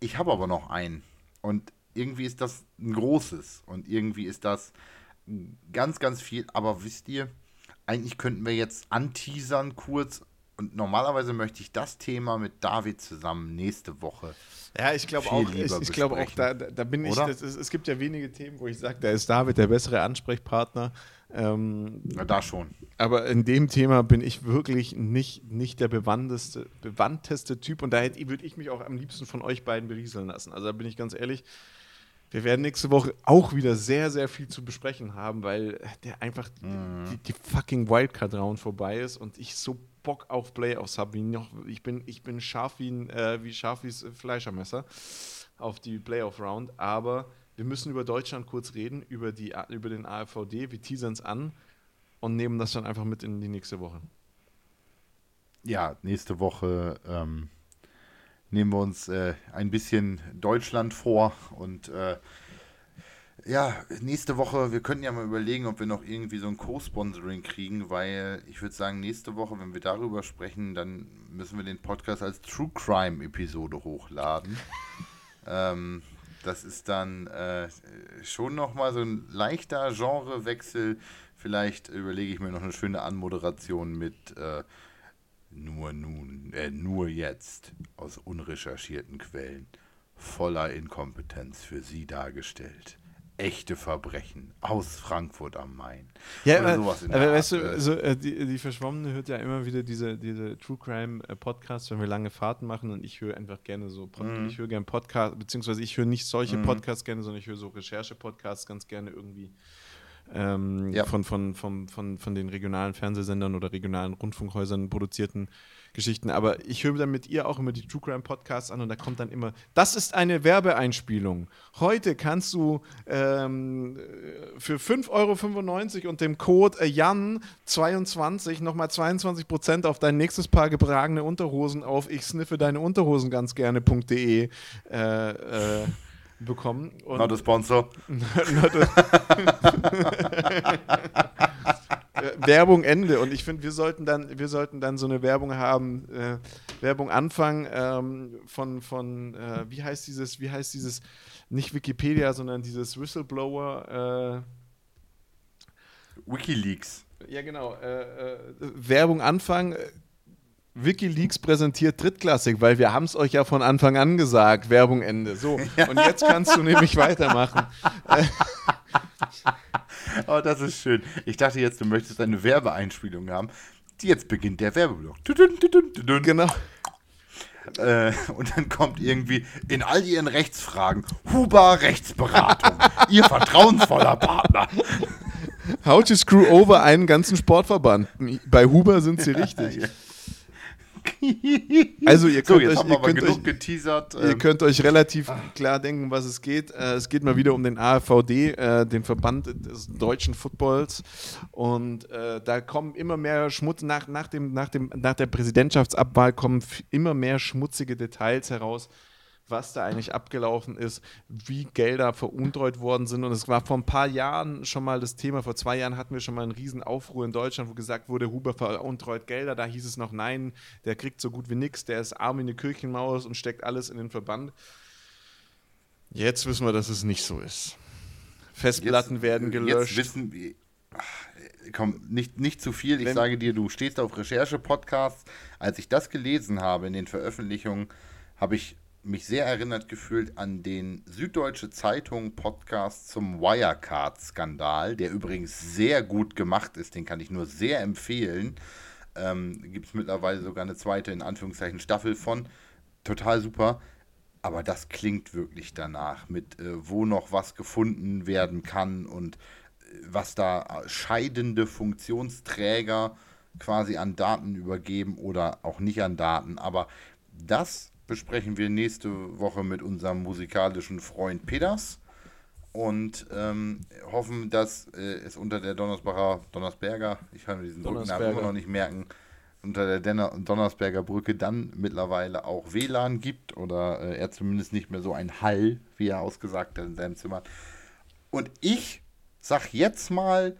Speaker 2: Ich habe aber noch einen. Und irgendwie ist das ein großes und irgendwie ist das ganz, ganz viel. Aber wisst ihr, eigentlich könnten wir jetzt anteasern kurz. Und normalerweise möchte ich das Thema mit David zusammen nächste Woche.
Speaker 1: Ja, ich glaube auch, ich, ich glaube auch, da, da bin ich, das, es, es gibt ja wenige Themen, wo ich sage, da ist David der bessere Ansprechpartner. Ähm,
Speaker 2: Na, da schon.
Speaker 1: Aber in dem Thema bin ich wirklich nicht, nicht der bewandteste, bewandteste Typ und da würde ich mich auch am liebsten von euch beiden berieseln lassen. Also da bin ich ganz ehrlich, wir werden nächste Woche auch wieder sehr, sehr viel zu besprechen haben, weil der einfach mhm. die, die, fucking Wildcard-Round vorbei ist und ich so Bock auf Playoffs habe wie noch. Ich bin, ich bin scharf wie, ein, äh, wie scharf wie Fleischermesser auf die Playoff-Round, aber wir müssen über Deutschland kurz reden, über, die, über den AfVD. Wir teasern es an und nehmen das dann einfach mit in die nächste Woche.
Speaker 2: Ja, nächste Woche. Ähm nehmen wir uns äh, ein bisschen Deutschland vor und äh, ja, nächste Woche, wir könnten ja mal überlegen, ob wir noch irgendwie so ein Co-Sponsoring kriegen, weil ich würde sagen, nächste Woche, wenn wir darüber sprechen, dann müssen wir den Podcast als True Crime Episode hochladen. (laughs) ähm, das ist dann äh, schon nochmal so ein leichter Genrewechsel. Vielleicht überlege ich mir noch eine schöne Anmoderation mit äh, nur nun, äh, nur jetzt aus unrecherchierten Quellen voller Inkompetenz für Sie dargestellt. echte Verbrechen aus Frankfurt am Main.
Speaker 1: Ja, aber, aber weißt du, äh. so, äh, die, die Verschwommene hört ja immer wieder diese, diese True Crime äh, Podcasts, wenn wir lange Fahrten machen und ich höre einfach gerne so, Pod mm. ich höre gerne Podcasts, beziehungsweise ich höre nicht solche mm. Podcasts gerne, sondern ich höre so Recherche-Podcasts ganz gerne irgendwie ähm, ja. von, von, von, von, von den regionalen Fernsehsendern oder regionalen Rundfunkhäusern produzierten Geschichten. Aber ich höre dann mit ihr auch immer die True Crime Podcasts an und da kommt dann immer, das ist eine Werbeeinspielung. Heute kannst du ähm, für 5,95 Euro und dem Code äh, Jan22 nochmal 22% auf dein nächstes Paar gebragene Unterhosen auf ich sniffe deine Unterhosen ganz gerne.de äh, äh, bekommen.
Speaker 2: Und not a sponsor. (laughs) not a (laughs)
Speaker 1: Werbung Ende. Und ich finde, wir sollten dann, wir sollten dann so eine Werbung haben, äh, Werbung anfangen ähm, von, von äh, wie heißt dieses, wie heißt dieses, nicht Wikipedia, sondern dieses Whistleblower.
Speaker 2: Äh, Wikileaks.
Speaker 1: Ja, genau. Äh, äh, Werbung anfangen Wikileaks präsentiert drittklassig, weil wir haben es euch ja von Anfang an gesagt, Werbung Ende. So, und jetzt kannst du nämlich weitermachen. (laughs)
Speaker 2: oh, das ist schön. Ich dachte jetzt, du möchtest eine Werbeeinspielung haben. Jetzt beginnt der Werbeblock.
Speaker 1: Genau.
Speaker 2: Äh, und dann kommt irgendwie in all ihren Rechtsfragen Huber Rechtsberatung, (laughs) ihr vertrauensvoller Partner.
Speaker 1: How to screw over einen ganzen Sportverband. Bei Huber sind sie richtig. Ja, ja. Also ihr könnt, so, euch, ihr könnt euch, geteasert. Ihr ähm. könnt euch relativ klar denken, was es geht. Äh, es geht mal wieder um den AfVD, äh, den Verband des deutschen Footballs. Und äh, da kommen immer mehr Schmutz, nach, nach, dem, nach, dem, nach der Präsidentschaftsabwahl kommen immer mehr schmutzige Details heraus was da eigentlich abgelaufen ist, wie Gelder veruntreut worden sind. Und es war vor ein paar Jahren schon mal das Thema. Vor zwei Jahren hatten wir schon mal einen riesen Aufruhr in Deutschland, wo gesagt wurde, Huber veruntreut Gelder. Da hieß es noch, nein, der kriegt so gut wie nichts, der ist arm wie eine Kirchenmaus und steckt alles in den Verband. Jetzt wissen wir, dass es nicht so ist. Festplatten jetzt, werden gelöscht.
Speaker 2: Jetzt wissen wir, komm, nicht, nicht zu viel. Ich Wenn, sage dir, du stehst auf Recherche-Podcasts. Als ich das gelesen habe in den Veröffentlichungen, habe ich mich sehr erinnert gefühlt an den Süddeutsche Zeitung Podcast zum Wirecard-Skandal, der übrigens sehr gut gemacht ist, den kann ich nur sehr empfehlen. Ähm, Gibt es mittlerweile sogar eine zweite, in Anführungszeichen, Staffel von. Total super. Aber das klingt wirklich danach, mit äh, wo noch was gefunden werden kann und äh, was da scheidende Funktionsträger quasi an Daten übergeben oder auch nicht an Daten. Aber das besprechen wir nächste Woche mit unserem musikalischen Freund Peters und ähm, hoffen, dass äh, es unter der Donnersbacher, Donnersberger, ich kann mir diesen Brückennamen immer noch nicht merken, unter der Denner Donnersberger Brücke dann mittlerweile auch WLAN gibt oder äh, er zumindest nicht mehr so ein Hall, wie er ausgesagt hat in seinem Zimmer. Und ich sag jetzt mal,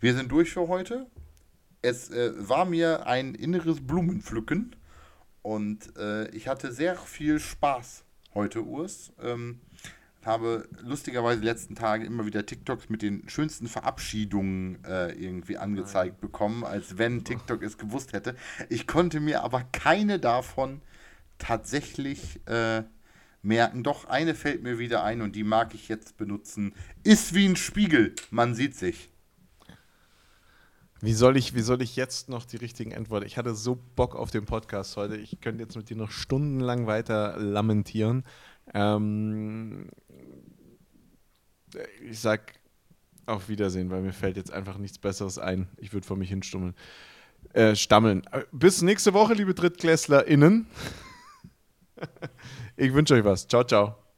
Speaker 2: wir sind durch für heute. Es äh, war mir ein inneres Blumenpflücken und äh, ich hatte sehr viel Spaß heute, Urs. Ähm, habe lustigerweise die letzten Tage immer wieder TikToks mit den schönsten Verabschiedungen äh, irgendwie angezeigt Nein. bekommen, als wenn TikTok es gewusst hätte. Ich konnte mir aber keine davon tatsächlich äh, merken. Doch eine fällt mir wieder ein und die mag ich jetzt benutzen. Ist wie ein Spiegel, man sieht sich.
Speaker 1: Wie soll, ich, wie soll ich jetzt noch die richtigen Antworten? Ich hatte so Bock auf den Podcast heute. Ich könnte jetzt mit dir noch stundenlang weiter lamentieren. Ähm, ich sag auf Wiedersehen, weil mir fällt jetzt einfach nichts Besseres ein. Ich würde vor mich hinstummeln. Äh, stammeln. Bis nächste Woche, liebe DrittklässlerInnen. (laughs) ich wünsche euch was. Ciao, ciao.